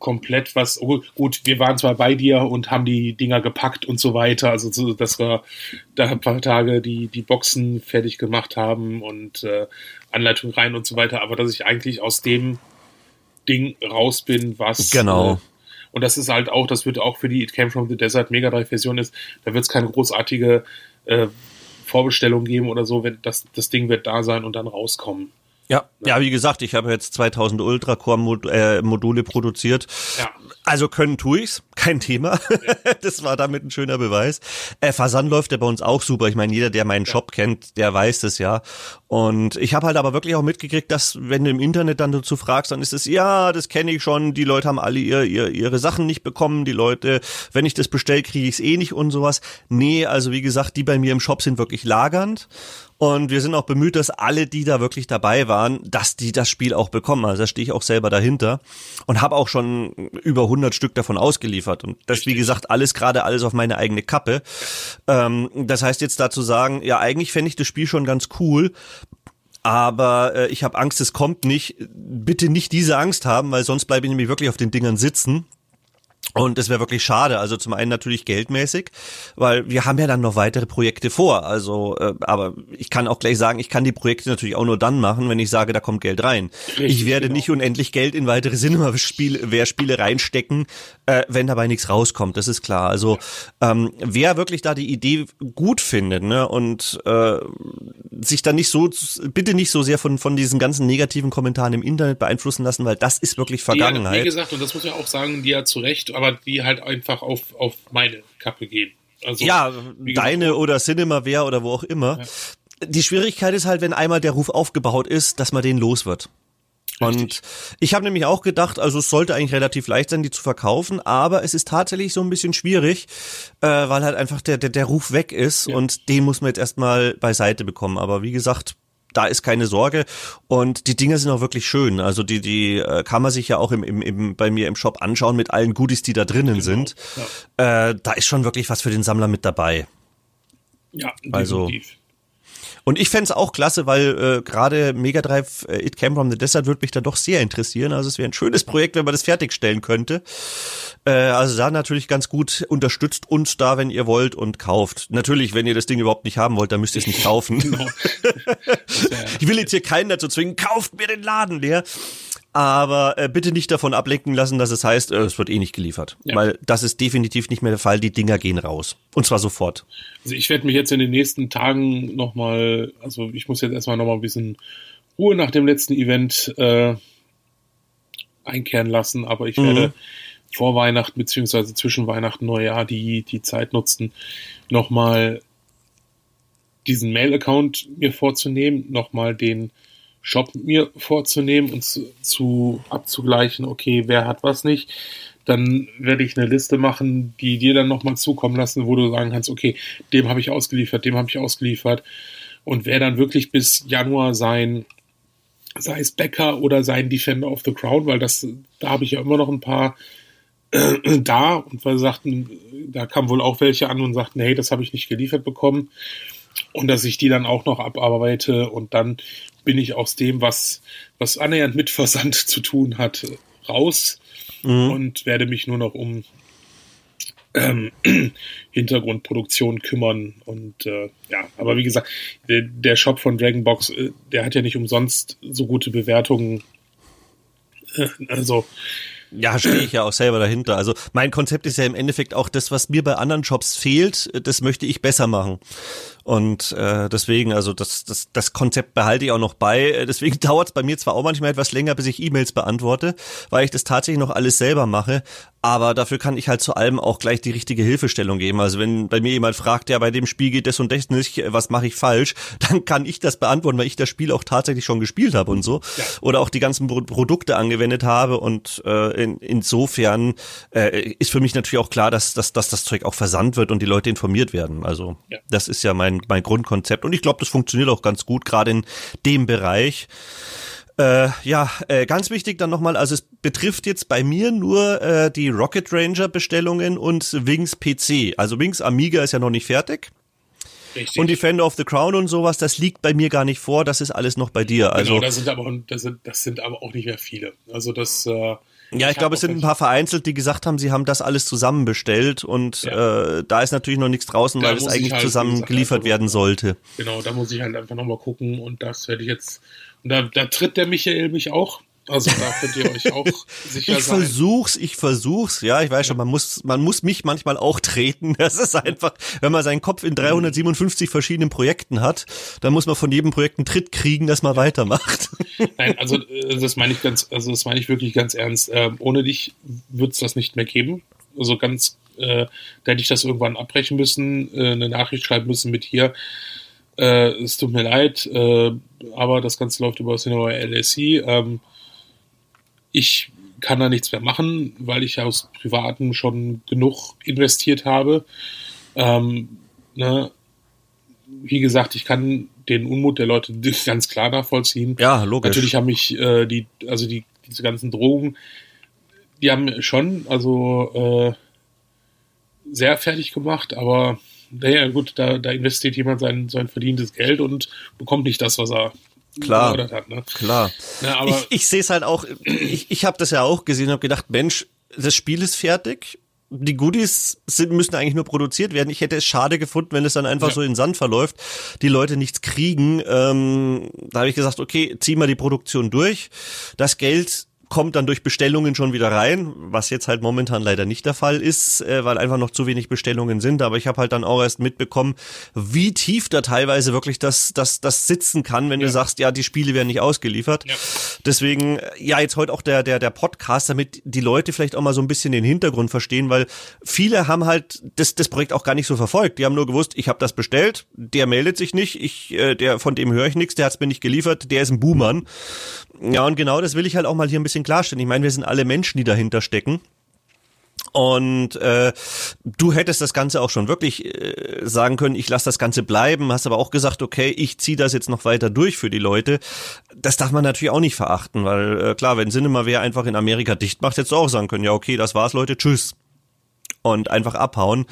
komplett was, oh, gut, wir waren zwar bei dir und haben die Dinger gepackt und so weiter, also so, dass wir da ein paar Tage die, die Boxen fertig gemacht haben und äh, Anleitung rein und so weiter, aber dass ich eigentlich aus dem Ding raus bin, was genau. Äh, und das ist halt auch, das wird auch für die It Came from the Desert Mega Drive Version ist, da wird es keine großartige äh, Vorbestellung geben oder so, wenn das, das Ding wird da sein und dann rauskommen. Ja, ja, wie gesagt, ich habe jetzt 2000 Ultra-Core-Module produziert. Ja. Also können tue ich's, kein Thema. Ja. Das war damit ein schöner Beweis. Äh, Versand läuft ja bei uns auch super. Ich meine, jeder, der meinen ja. Shop kennt, der weiß das ja. Und ich habe halt aber wirklich auch mitgekriegt, dass wenn du im Internet dann dazu fragst, dann ist es, ja, das kenne ich schon, die Leute haben alle ihr, ihr, ihre Sachen nicht bekommen, die Leute, wenn ich das bestelle, kriege ich es eh nicht und sowas. Nee, also wie gesagt, die bei mir im Shop sind wirklich lagernd. Und wir sind auch bemüht, dass alle, die da wirklich dabei waren, dass die das Spiel auch bekommen. Also da stehe ich auch selber dahinter und habe auch schon über 100 Stück davon ausgeliefert. Und das, wie gesagt, alles gerade alles auf meine eigene Kappe. Ähm, das heißt jetzt dazu sagen, ja, eigentlich fände ich das Spiel schon ganz cool. Aber äh, ich habe Angst, es kommt nicht. Bitte nicht diese Angst haben, weil sonst bleibe ich nämlich wirklich auf den Dingern sitzen und das wäre wirklich schade. Also zum einen natürlich geldmäßig, weil wir haben ja dann noch weitere Projekte vor. Also, äh, aber ich kann auch gleich sagen, ich kann die Projekte natürlich auch nur dann machen, wenn ich sage, da kommt Geld rein. Richtig, ich werde genau. nicht unendlich Geld in weitere Cinema-Spiele reinstecken, äh, wenn dabei nichts rauskommt. Das ist klar. Also ähm, wer wirklich da die Idee gut findet ne, und äh, sich dann nicht so, bitte nicht so sehr von von diesen ganzen negativen Kommentaren im Internet beeinflussen lassen, weil das ist wirklich Vergangenheit. Ja, wie gesagt, und das muss man auch sagen, die ja zu Recht aber die halt einfach auf, auf meine Kappe gehen. Also, ja, deine gesagt, oder Cinemaware oder wo auch immer. Ja. Die Schwierigkeit ist halt, wenn einmal der Ruf aufgebaut ist, dass man den los wird. Richtig. Und ich habe nämlich auch gedacht, also es sollte eigentlich relativ leicht sein, die zu verkaufen, aber es ist tatsächlich so ein bisschen schwierig, äh, weil halt einfach der, der, der Ruf weg ist ja. und den muss man jetzt erstmal beiseite bekommen. Aber wie gesagt, da ist keine Sorge. Und die Dinger sind auch wirklich schön. Also die, die äh, kann man sich ja auch im, im, im, bei mir im Shop anschauen mit allen Goodies, die da drinnen genau. sind. Ja. Äh, da ist schon wirklich was für den Sammler mit dabei. Ja, also definitiv. Also, und ich fände auch klasse, weil äh, gerade Mega Drive äh, It Came From The Desert würde mich da doch sehr interessieren. Also es wäre ein schönes Projekt, wenn man das fertigstellen könnte. Äh, also da natürlich ganz gut unterstützt uns da, wenn ihr wollt und kauft. Natürlich, wenn ihr das Ding überhaupt nicht haben wollt, dann müsst ihr es nicht kaufen. Genau. ich will jetzt hier keinen dazu zwingen, kauft mir den Laden leer. Aber äh, bitte nicht davon ablenken lassen, dass es heißt, äh, es wird eh nicht geliefert. Ja. Weil das ist definitiv nicht mehr der Fall. Die Dinger gehen raus. Und zwar sofort. Also ich werde mich jetzt in den nächsten Tagen nochmal, also ich muss jetzt erstmal nochmal ein bisschen Ruhe nach dem letzten Event äh, einkehren lassen, aber ich mhm. werde vor Weihnachten beziehungsweise zwischen Weihnachten und Neujahr die, die Zeit nutzen, nochmal diesen Mail-Account mir vorzunehmen, nochmal den Shop mir vorzunehmen und zu, zu abzugleichen, okay, wer hat was nicht. Dann werde ich eine Liste machen, die dir dann nochmal zukommen lassen, wo du sagen kannst, okay, dem habe ich ausgeliefert, dem habe ich ausgeliefert. Und wer dann wirklich bis Januar sein, sei es Becker oder sein Defender of the Crown, weil das, da habe ich ja immer noch ein paar äh, da und wir sagten, da kamen wohl auch welche an und sagten, hey, das habe ich nicht geliefert bekommen und dass ich die dann auch noch abarbeite und dann bin ich aus dem, was, was annähernd mit Versand zu tun hat, raus mhm. und werde mich nur noch um ähm, Hintergrundproduktion kümmern und äh, ja, aber wie gesagt, der, der Shop von Dragonbox, äh, der hat ja nicht umsonst so gute Bewertungen. Äh, also ja, stehe ich ja auch selber dahinter. Also mein Konzept ist ja im Endeffekt auch das, was mir bei anderen Shops fehlt, das möchte ich besser machen. Und äh, deswegen, also das, das, das Konzept behalte ich auch noch bei. Äh, deswegen dauert es bei mir zwar auch manchmal etwas länger, bis ich E-Mails beantworte, weil ich das tatsächlich noch alles selber mache. Aber dafür kann ich halt zu allem auch gleich die richtige Hilfestellung geben. Also wenn bei mir jemand fragt, ja, bei dem Spiel geht das und das nicht, was mache ich falsch, dann kann ich das beantworten, weil ich das Spiel auch tatsächlich schon gespielt habe und so. Ja. Oder auch die ganzen Pro Produkte angewendet habe. Und äh, in, insofern äh, ist für mich natürlich auch klar, dass, dass, dass das Zeug auch versandt wird und die Leute informiert werden. Also ja. das ist ja mein, mein Grundkonzept. Und ich glaube, das funktioniert auch ganz gut, gerade in dem Bereich. Äh, ja, äh, ganz wichtig dann nochmal, also es betrifft jetzt bei mir nur äh, die Rocket Ranger Bestellungen und Wings PC. Also Wings Amiga ist ja noch nicht fertig. Richtig. Und Defender of the Crown und sowas, das liegt bei mir gar nicht vor, das ist alles noch bei dir. Genau, also genau, das sind aber, das sind, das sind aber auch nicht mehr viele. Also das, äh, ja, ich, ich glaube, es sind ein paar vereinzelt, die gesagt haben, sie haben das alles zusammen bestellt und ja. äh, da ist natürlich noch nichts draußen, da weil es eigentlich halt, zusammen geliefert werden sollte. Genau, da muss ich halt einfach nochmal gucken und das werde ich jetzt und da, da tritt der Michael mich auch Also da könnt ihr euch auch sicher ich sein. versuch's, ich versuch's. Ja, ich weiß schon, man muss, man muss mich manchmal auch treten. Das ist einfach, wenn man seinen Kopf in 357 verschiedenen Projekten hat, dann muss man von jedem Projekt einen Tritt kriegen, dass man weitermacht. Nein, also äh, das meine ich ganz, also das meine ich wirklich ganz ernst. Ähm, ohne dich wird's das nicht mehr geben. Also ganz, äh, da hätte ich das irgendwann abbrechen müssen, äh, eine Nachricht schreiben müssen mit hier. Äh, es tut mir leid, äh, aber das Ganze läuft über Cinema LSI. Ähm, ich kann da nichts mehr machen, weil ich aus Privaten schon genug investiert habe. Ähm, ne? Wie gesagt, ich kann den Unmut der Leute ganz klar nachvollziehen. Ja, logisch. Natürlich haben mich äh, die, also die, diese ganzen Drogen, die haben schon, also äh, sehr fertig gemacht, aber naja, gut, da, da investiert jemand sein, sein verdientes Geld und bekommt nicht das, was er Klar, hat. Ne? klar. Aber ich ich sehe es halt auch, ich, ich habe das ja auch gesehen und habe gedacht, Mensch, das Spiel ist fertig. Die Goodies sind, müssen eigentlich nur produziert werden. Ich hätte es schade gefunden, wenn es dann einfach Ja. so in den Sand verläuft, die Leute nichts kriegen. Ähm, da habe ich gesagt, okay, zieh mal die Produktion durch. Das Geld kommt dann durch Bestellungen schon wieder rein, was jetzt halt momentan leider nicht der Fall ist, äh, weil einfach noch zu wenig Bestellungen sind. Aber ich habe halt dann auch erst mitbekommen, wie tief da teilweise wirklich das, das, das sitzen kann, wenn du Ja. sagst, ja, die Spiele werden nicht ausgeliefert. Ja. Deswegen, äh, ja, jetzt heute auch der, der, der Podcast, damit die Leute vielleicht auch mal so ein bisschen den Hintergrund verstehen, weil viele haben halt das, das Projekt auch gar nicht so verfolgt. Die haben nur gewusst, ich habe das bestellt, der meldet sich nicht, ich, äh, der, von dem höre ich nichts, der hat es mir nicht geliefert, der ist ein Buhmann. Ja, und genau das will ich halt auch mal hier ein bisschen klarstellen. Ich meine, wir sind alle Menschen, die dahinter stecken. Und äh, du hättest das Ganze auch schon wirklich äh, sagen können, ich lasse das Ganze bleiben, hast aber auch gesagt, okay, ich ziehe das jetzt noch weiter durch für die Leute. Das darf man natürlich auch nicht verachten, weil äh, klar, wenn Cinema wer einfach in Amerika dicht macht, hättest du auch sagen können, ja okay, das war's Leute, tschüss. Und einfach abhauen.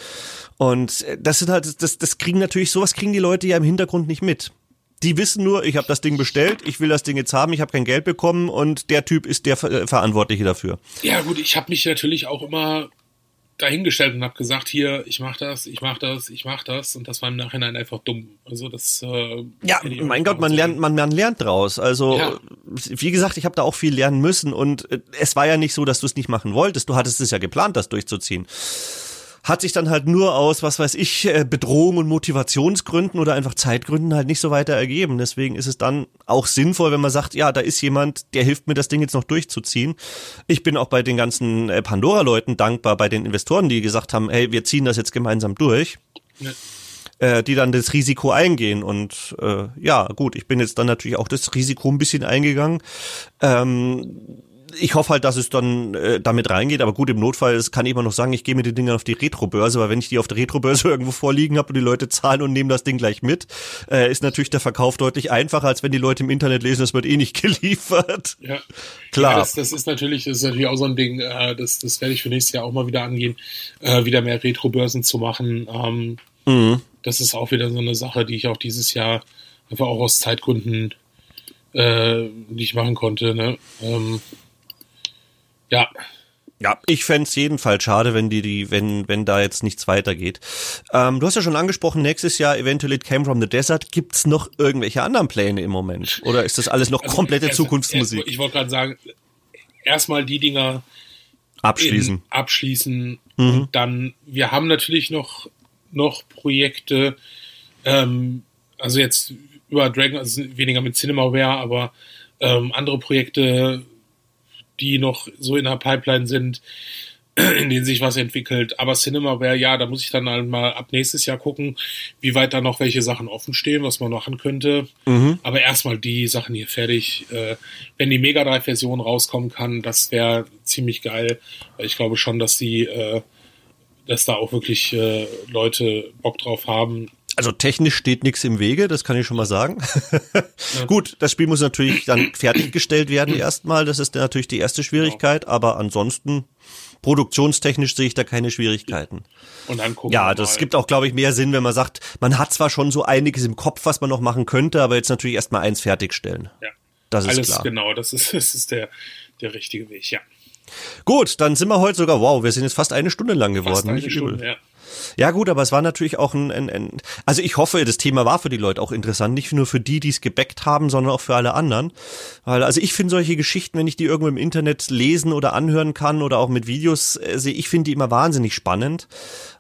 Und äh, das sind halt, das, das kriegen natürlich, sowas kriegen die Leute ja im Hintergrund nicht mit. Die wissen nur, ich habe das Ding bestellt, ich will das Ding jetzt haben, ich habe kein Geld bekommen und der Typ ist der Ver äh, Verantwortliche dafür. Ja, gut, ich habe mich natürlich auch immer dahingestellt und habe gesagt, hier, ich mach das, ich mach das, ich mach das und das war im Nachhinein einfach dumm. Also das äh, Ja, mein Gott, man lernt, man, man lernt draus. Also, Ja. wie gesagt, ich habe da auch viel lernen müssen und äh, es war ja nicht so, dass du es nicht machen wolltest. Du hattest es ja geplant, das durchzuziehen. Hat sich dann halt nur aus, was weiß ich, äh, Bedrohung und Motivationsgründen oder einfach Zeitgründen halt nicht so weiter ergeben. Deswegen ist es dann auch sinnvoll, wenn man sagt, ja, da ist jemand, der hilft mir, das Ding jetzt noch durchzuziehen. Ich bin auch bei den ganzen äh, Pandora-Leuten dankbar, bei den Investoren, die gesagt haben, hey, wir ziehen das jetzt gemeinsam durch Ja. äh, die dann das Risiko eingehen. Und äh, ja, gut, ich bin jetzt dann natürlich auch das Risiko ein bisschen eingegangen. Ähm, ich hoffe halt, dass es dann äh, damit reingeht, aber gut, im Notfall das kann ich immer noch sagen, ich gehe mit den Dingern auf die Retro-Börse, weil wenn ich die auf der Retro-Börse irgendwo vorliegen habe und die Leute zahlen und nehmen das Ding gleich mit, äh, ist natürlich der Verkauf deutlich einfacher, als wenn die Leute im Internet lesen, das wird eh nicht geliefert. Ja. Klar. Ja, das, das ist natürlich, das ist natürlich auch so ein Ding, äh, das, das werde ich für nächstes Jahr auch mal wieder angehen, äh, wieder mehr Retro-Börsen zu machen. Ähm, Mhm. das ist auch wieder so eine Sache, die ich auch dieses Jahr einfach auch aus Zeitgründen äh, nicht machen konnte. Ne? Ähm, ja, Ja, ich fänd's jedenfalls schade, wenn die, die, wenn, wenn da jetzt nichts weitergeht. Ähm, du hast ja schon angesprochen, nächstes Jahr eventuell It Came from the Desert. Gibt's noch irgendwelche anderen Pläne im Moment? Oder ist das alles noch Also komplette erst- Zukunftsmusik? Erst, ich wollte gerade sagen, erstmal die Dinger Abschließen. in- abschließen. Mhm. Und dann, wir haben natürlich noch, noch Projekte, ähm, also jetzt über Dragon, also weniger mit Cinemaware, aber ähm, andere Projekte, die noch so in der Pipeline sind, in denen sich was entwickelt. Aber Cinemaware, ja, da muss ich dann halt mal ab nächstes Jahr gucken, wie weit da noch welche Sachen offen stehen, was man machen könnte. Mhm. Aber erstmal die Sachen hier fertig. Äh, wenn die Mega Drive Version rauskommen kann, das wäre ziemlich geil. Ich glaube schon, dass die, äh, dass da auch wirklich äh, Leute Bock drauf haben. Also technisch steht nichts im Wege, das kann ich schon mal sagen. Gut, das Spiel muss natürlich dann fertiggestellt werden erstmal, das ist natürlich die erste Schwierigkeit, aber ansonsten produktionstechnisch sehe ich da keine Schwierigkeiten. Und dann gucken Ja, das gibt auch, glaube ich, mehr Sinn, wenn man sagt, man hat zwar schon so einiges im Kopf, was man noch machen könnte, aber jetzt natürlich erstmal eins fertigstellen. ja. Das ist alles klar. genau. Das ist, das ist der, der richtige Weg. Ja. Gut, dann sind wir heute sogar, wow, wir sind jetzt fast eine Stunde lang geworden. Fast eine. Stunde, ja. Ja gut, aber es war natürlich auch ein, ein, ein, also ich hoffe, das Thema war für die Leute auch interessant, nicht nur für die, die es gebackt haben, sondern auch für alle anderen. Weil, also ich finde solche Geschichten, wenn ich die irgendwo im Internet lesen oder anhören kann oder auch mit Videos äh, sehe, ich finde die immer wahnsinnig spannend,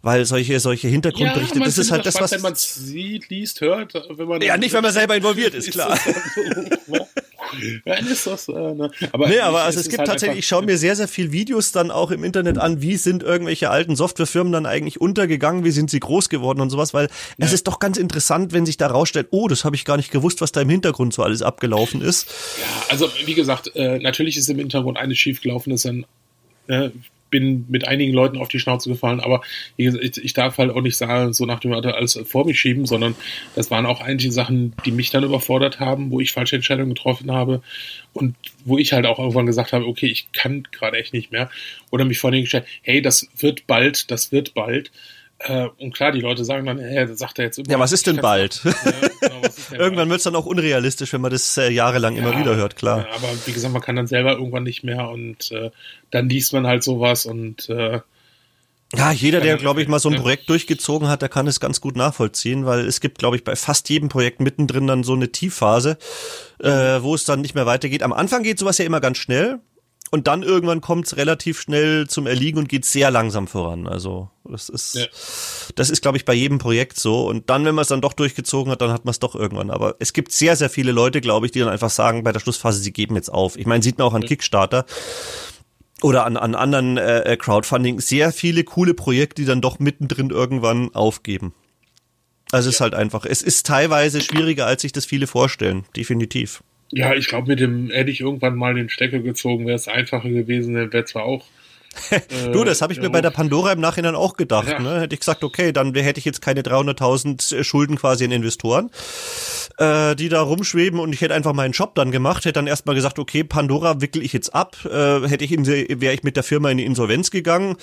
weil solche, solche Hintergrundberichte, Ja, das ist halt das, was... Wenn man sieht, liest, hört, wenn man Ja, nicht, wenn man selber involviert ist, klar. das ne? ja, ist das, äh, ne? aber, Nee, aber also es ist gibt halt tatsächlich, ich schaue mir sehr, sehr viel Videos dann auch im Internet an, wie sind irgendwelche alten Softwarefirmen dann eigentlich untergegangen, wie sind sie groß geworden und sowas, weil es ist doch ganz interessant, wenn sich da rausstellt, oh, das habe ich gar nicht gewusst, was da im Hintergrund so alles abgelaufen ist. Ja, also wie gesagt, äh, natürlich ist im Hintergrund eines schiefgelaufen, ist dann äh, bin mit einigen Leuten auf die Schnauze gefallen, aber ich, darf halt auch nicht sagen, so nach dem Motto alles vor mich schieben, sondern das waren auch einige Sachen, die mich dann überfordert haben, wo ich falsche Entscheidungen getroffen habe und wo ich halt auch irgendwann gesagt habe, okay, ich kann gerade echt nicht mehr oder mich vor den gestellt, hey, das wird bald, das wird bald. Äh, und klar, die Leute sagen dann, hey, das sagt er jetzt immer. Ja, was ist denn bald? Ja, genau, ist denn Irgendwann wird es dann auch unrealistisch, wenn man das äh, jahrelang immer Ja, wieder hört, klar. ja, Aber wie gesagt, man kann dann selber irgendwann nicht mehr und äh, dann liest man halt sowas und äh, Ja, jeder, der, glaube ich, mal so ein. Projekt durchgezogen hat, der kann es ganz gut nachvollziehen, weil es gibt, glaube ich, bei fast jedem Projekt mittendrin dann so eine Tiefphase, äh, wo es dann nicht mehr weitergeht. Am Anfang geht sowas ja immer ganz schnell und dann irgendwann kommt es relativ schnell zum Erliegen und geht sehr langsam voran. Also das ist, Ja. das ist, glaube ich, bei jedem Projekt so. Und dann, wenn man es dann doch durchgezogen hat, dann hat man es doch irgendwann. Aber es gibt sehr, sehr viele Leute, glaube ich, die dann einfach sagen bei der Schlussphase, sie geben jetzt auf. Ich meine, sieht man auch an Kickstarter oder an, an anderen äh, Crowdfunding sehr viele coole Projekte, die dann doch mittendrin irgendwann aufgeben. Also es ist halt einfach, es ist teilweise schwieriger, als sich das viele vorstellen, definitiv. Ja, ich glaube, mit dem hätte ich irgendwann mal den Stecker gezogen, wäre es einfacher gewesen, wäre zwar auch. Äh, Du, das habe ich mir ja, bei der Pandora im Nachhinein auch gedacht. Ja. Ne? Hätte ich gesagt, okay, dann hätte ich jetzt keine 300.000 Schulden quasi an Investoren, äh, die da rumschweben und ich hätte einfach meinen Job dann gemacht, hätte dann erstmal gesagt, okay, Pandora wickel ich jetzt ab, äh, hätte ich in, wäre ich mit der Firma in die Insolvenz gegangen,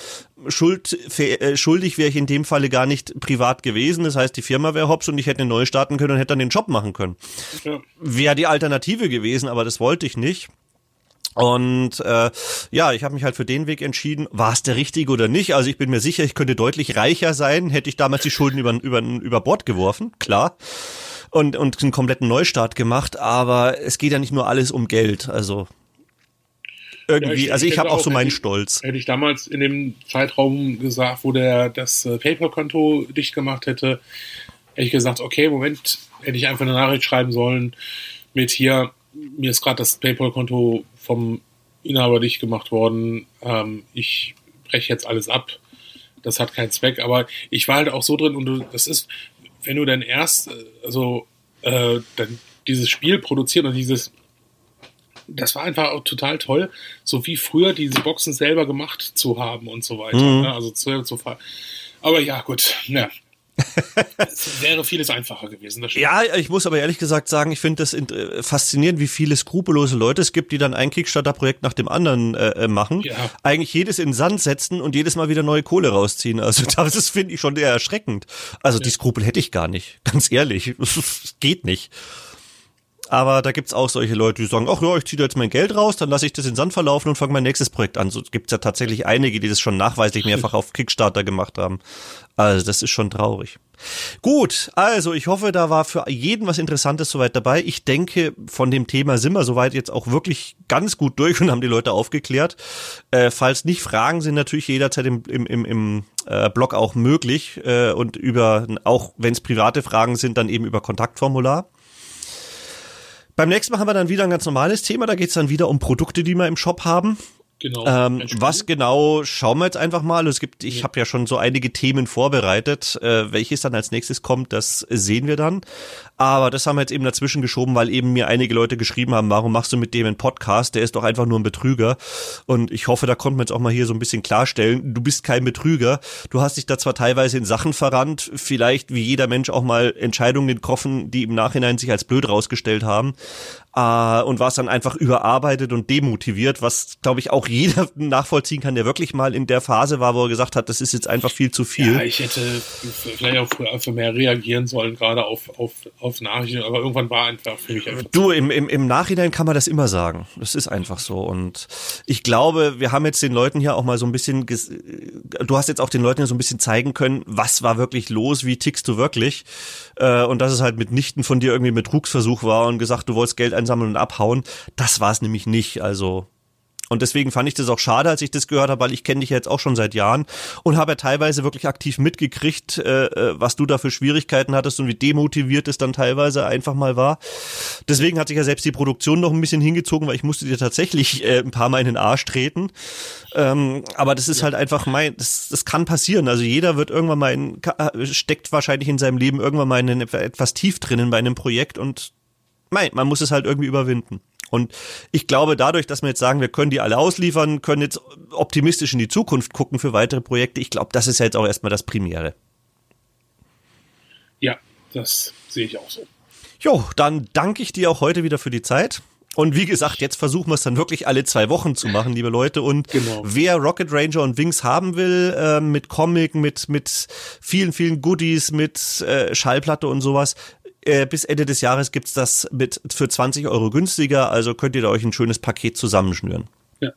Schuld, äh, schuldig wäre ich in dem Falle gar nicht privat gewesen, das heißt, die Firma wäre hops und ich hätte eine neue starten können und hätte dann den Job machen können Ja. wäre die Alternative gewesen, aber das wollte ich nicht. Und äh, ja, ich habe mich halt für den Weg entschieden. War es der richtige oder nicht? Also ich bin mir sicher, ich könnte deutlich reicher sein, hätte ich damals die Schulden über, über, über Bord geworfen, klar. Und, und einen kompletten Neustart gemacht, aber es geht ja nicht nur alles um Geld. Also irgendwie, Ja, ich- also ich ich habe auch so meinen hätte Stolz. Hätte ich damals in dem Zeitraum gesagt, wo der das äh, PayPal-Konto dicht gemacht hätte, hätte ich gesagt, okay, Moment, hätte ich einfach eine Nachricht schreiben sollen mit hier, mir ist gerade das PayPal-Konto vom Inhaber dicht gemacht worden, ähm, ich breche jetzt alles ab, das hat keinen Zweck, aber ich war halt auch so drin und du, das ist, wenn du dann erst, äh, also äh, dann dieses Spiel produziert und dieses das war einfach auch total toll, so wie früher diese Boxen selber gemacht zu haben und so weiter. Mhm. Ne? Also zu, zu Aber ja, gut, ja. Es wäre vieles einfacher gewesen. Ja, ich muss aber ehrlich gesagt sagen, ich finde das äh, faszinierend, wie viele skrupellose Leute es gibt, die dann ein Kickstarter-Projekt nach dem anderen äh, äh, machen. Ja. Eigentlich jedes in den Sand setzen und jedes Mal wieder neue Kohle rausziehen. Also das finde ich, schon eher erschreckend. Also die Skrupel hätte ich gar nicht, ganz ehrlich. Geht nicht. Aber da gibt's auch solche Leute, die sagen, ach ja, ich ziehe da jetzt mein Geld raus, dann lasse ich das in Sand verlaufen und fange mein nächstes Projekt an. So gibt's ja tatsächlich einige, die das schon nachweislich mehrfach auf Kickstarter gemacht haben. Also das ist schon traurig. Gut, also ich hoffe, da war für jeden was Interessantes soweit dabei. Ich denke, von dem Thema sind wir soweit jetzt auch wirklich ganz gut durch und haben die Leute aufgeklärt. Äh, falls nicht, Fragen sind natürlich jederzeit im, im, im, im äh, Blog auch möglich äh, und über, auch wenn es private Fragen sind, dann eben über Kontaktformular. Beim nächsten Mal haben wir dann wieder ein ganz normales Thema. Da geht's dann wieder um Produkte, die wir im Shop haben. Genau. Ähm, was genau schauen wir jetzt einfach mal. Es gibt, ich habe ja schon so einige Themen vorbereitet. Äh, welches dann als nächstes kommt, das sehen wir dann. Aber das haben wir jetzt eben dazwischen geschoben, weil eben mir einige Leute geschrieben haben, warum machst du mit dem einen Podcast? Der ist doch einfach nur ein Betrüger. Und ich hoffe, da konnten wir jetzt auch mal hier so ein bisschen klarstellen. Du bist kein Betrüger. Du hast dich da zwar teilweise in Sachen verrannt, vielleicht wie jeder Mensch auch mal Entscheidungen getroffen, die im Nachhinein sich als blöd rausgestellt haben. Äh, und war es dann einfach überarbeitet und demotiviert, was glaube ich auch jeder nachvollziehen kann, der wirklich mal in der Phase war, wo er gesagt hat, das ist jetzt einfach viel zu viel. Ja, ich hätte vielleicht auch früher für mehr reagieren sollen, gerade auf, auf, auf Nachrichten, aber irgendwann war einfach für mich einfach. Du, im, im, im Nachhinein kann man das immer sagen. Das ist einfach so. Und ich glaube, wir haben jetzt den Leuten hier auch mal so ein bisschen, du hast jetzt auch den Leuten hier so ein bisschen zeigen können, was war wirklich los, wie tickst du wirklich. Äh, und dass es halt mitnichten von dir irgendwie Betrugsversuch war und gesagt, du wolltest Geld einsammeln und abhauen. Das war es nämlich nicht. Also und deswegen fand ich das auch schade, als ich das gehört habe, weil ich kenne dich jetzt auch schon seit Jahren und habe ja teilweise wirklich aktiv mitgekriegt, äh, äh, was du da für Schwierigkeiten hattest und wie demotiviert es dann teilweise einfach mal war. Deswegen hat sich ja selbst die Produktion noch ein bisschen hingezogen, weil ich musste dir tatsächlich äh, ein paar Mal in den Arsch treten. Ähm, aber das ist ja. halt einfach mein, das, das kann passieren. Also jeder wird irgendwann mal in, steckt wahrscheinlich in seinem Leben irgendwann mal in etwas tief drinnen bei einem Projekt und mein, man muss es halt irgendwie überwinden. Und ich glaube, dadurch, dass wir jetzt sagen, wir können die alle ausliefern, können jetzt optimistisch in die Zukunft gucken für weitere Projekte, ich glaube, das ist ja jetzt auch erstmal das Primäre. Ja, das sehe ich auch so. Jo, dann danke ich dir auch heute wieder für die Zeit. Und wie gesagt, jetzt versuchen wir es dann wirklich alle zwei Wochen zu machen, liebe Leute. Und genau. wer Rocket Ranger und Wings haben will, äh, mit Comic, mit, mit vielen, vielen Goodies, mit äh, Schallplatte und sowas, äh, bis Ende des Jahres gibt's das mit für 20 Euro günstiger, also könnt ihr da euch ein schönes Paket zusammenschnüren. Ja.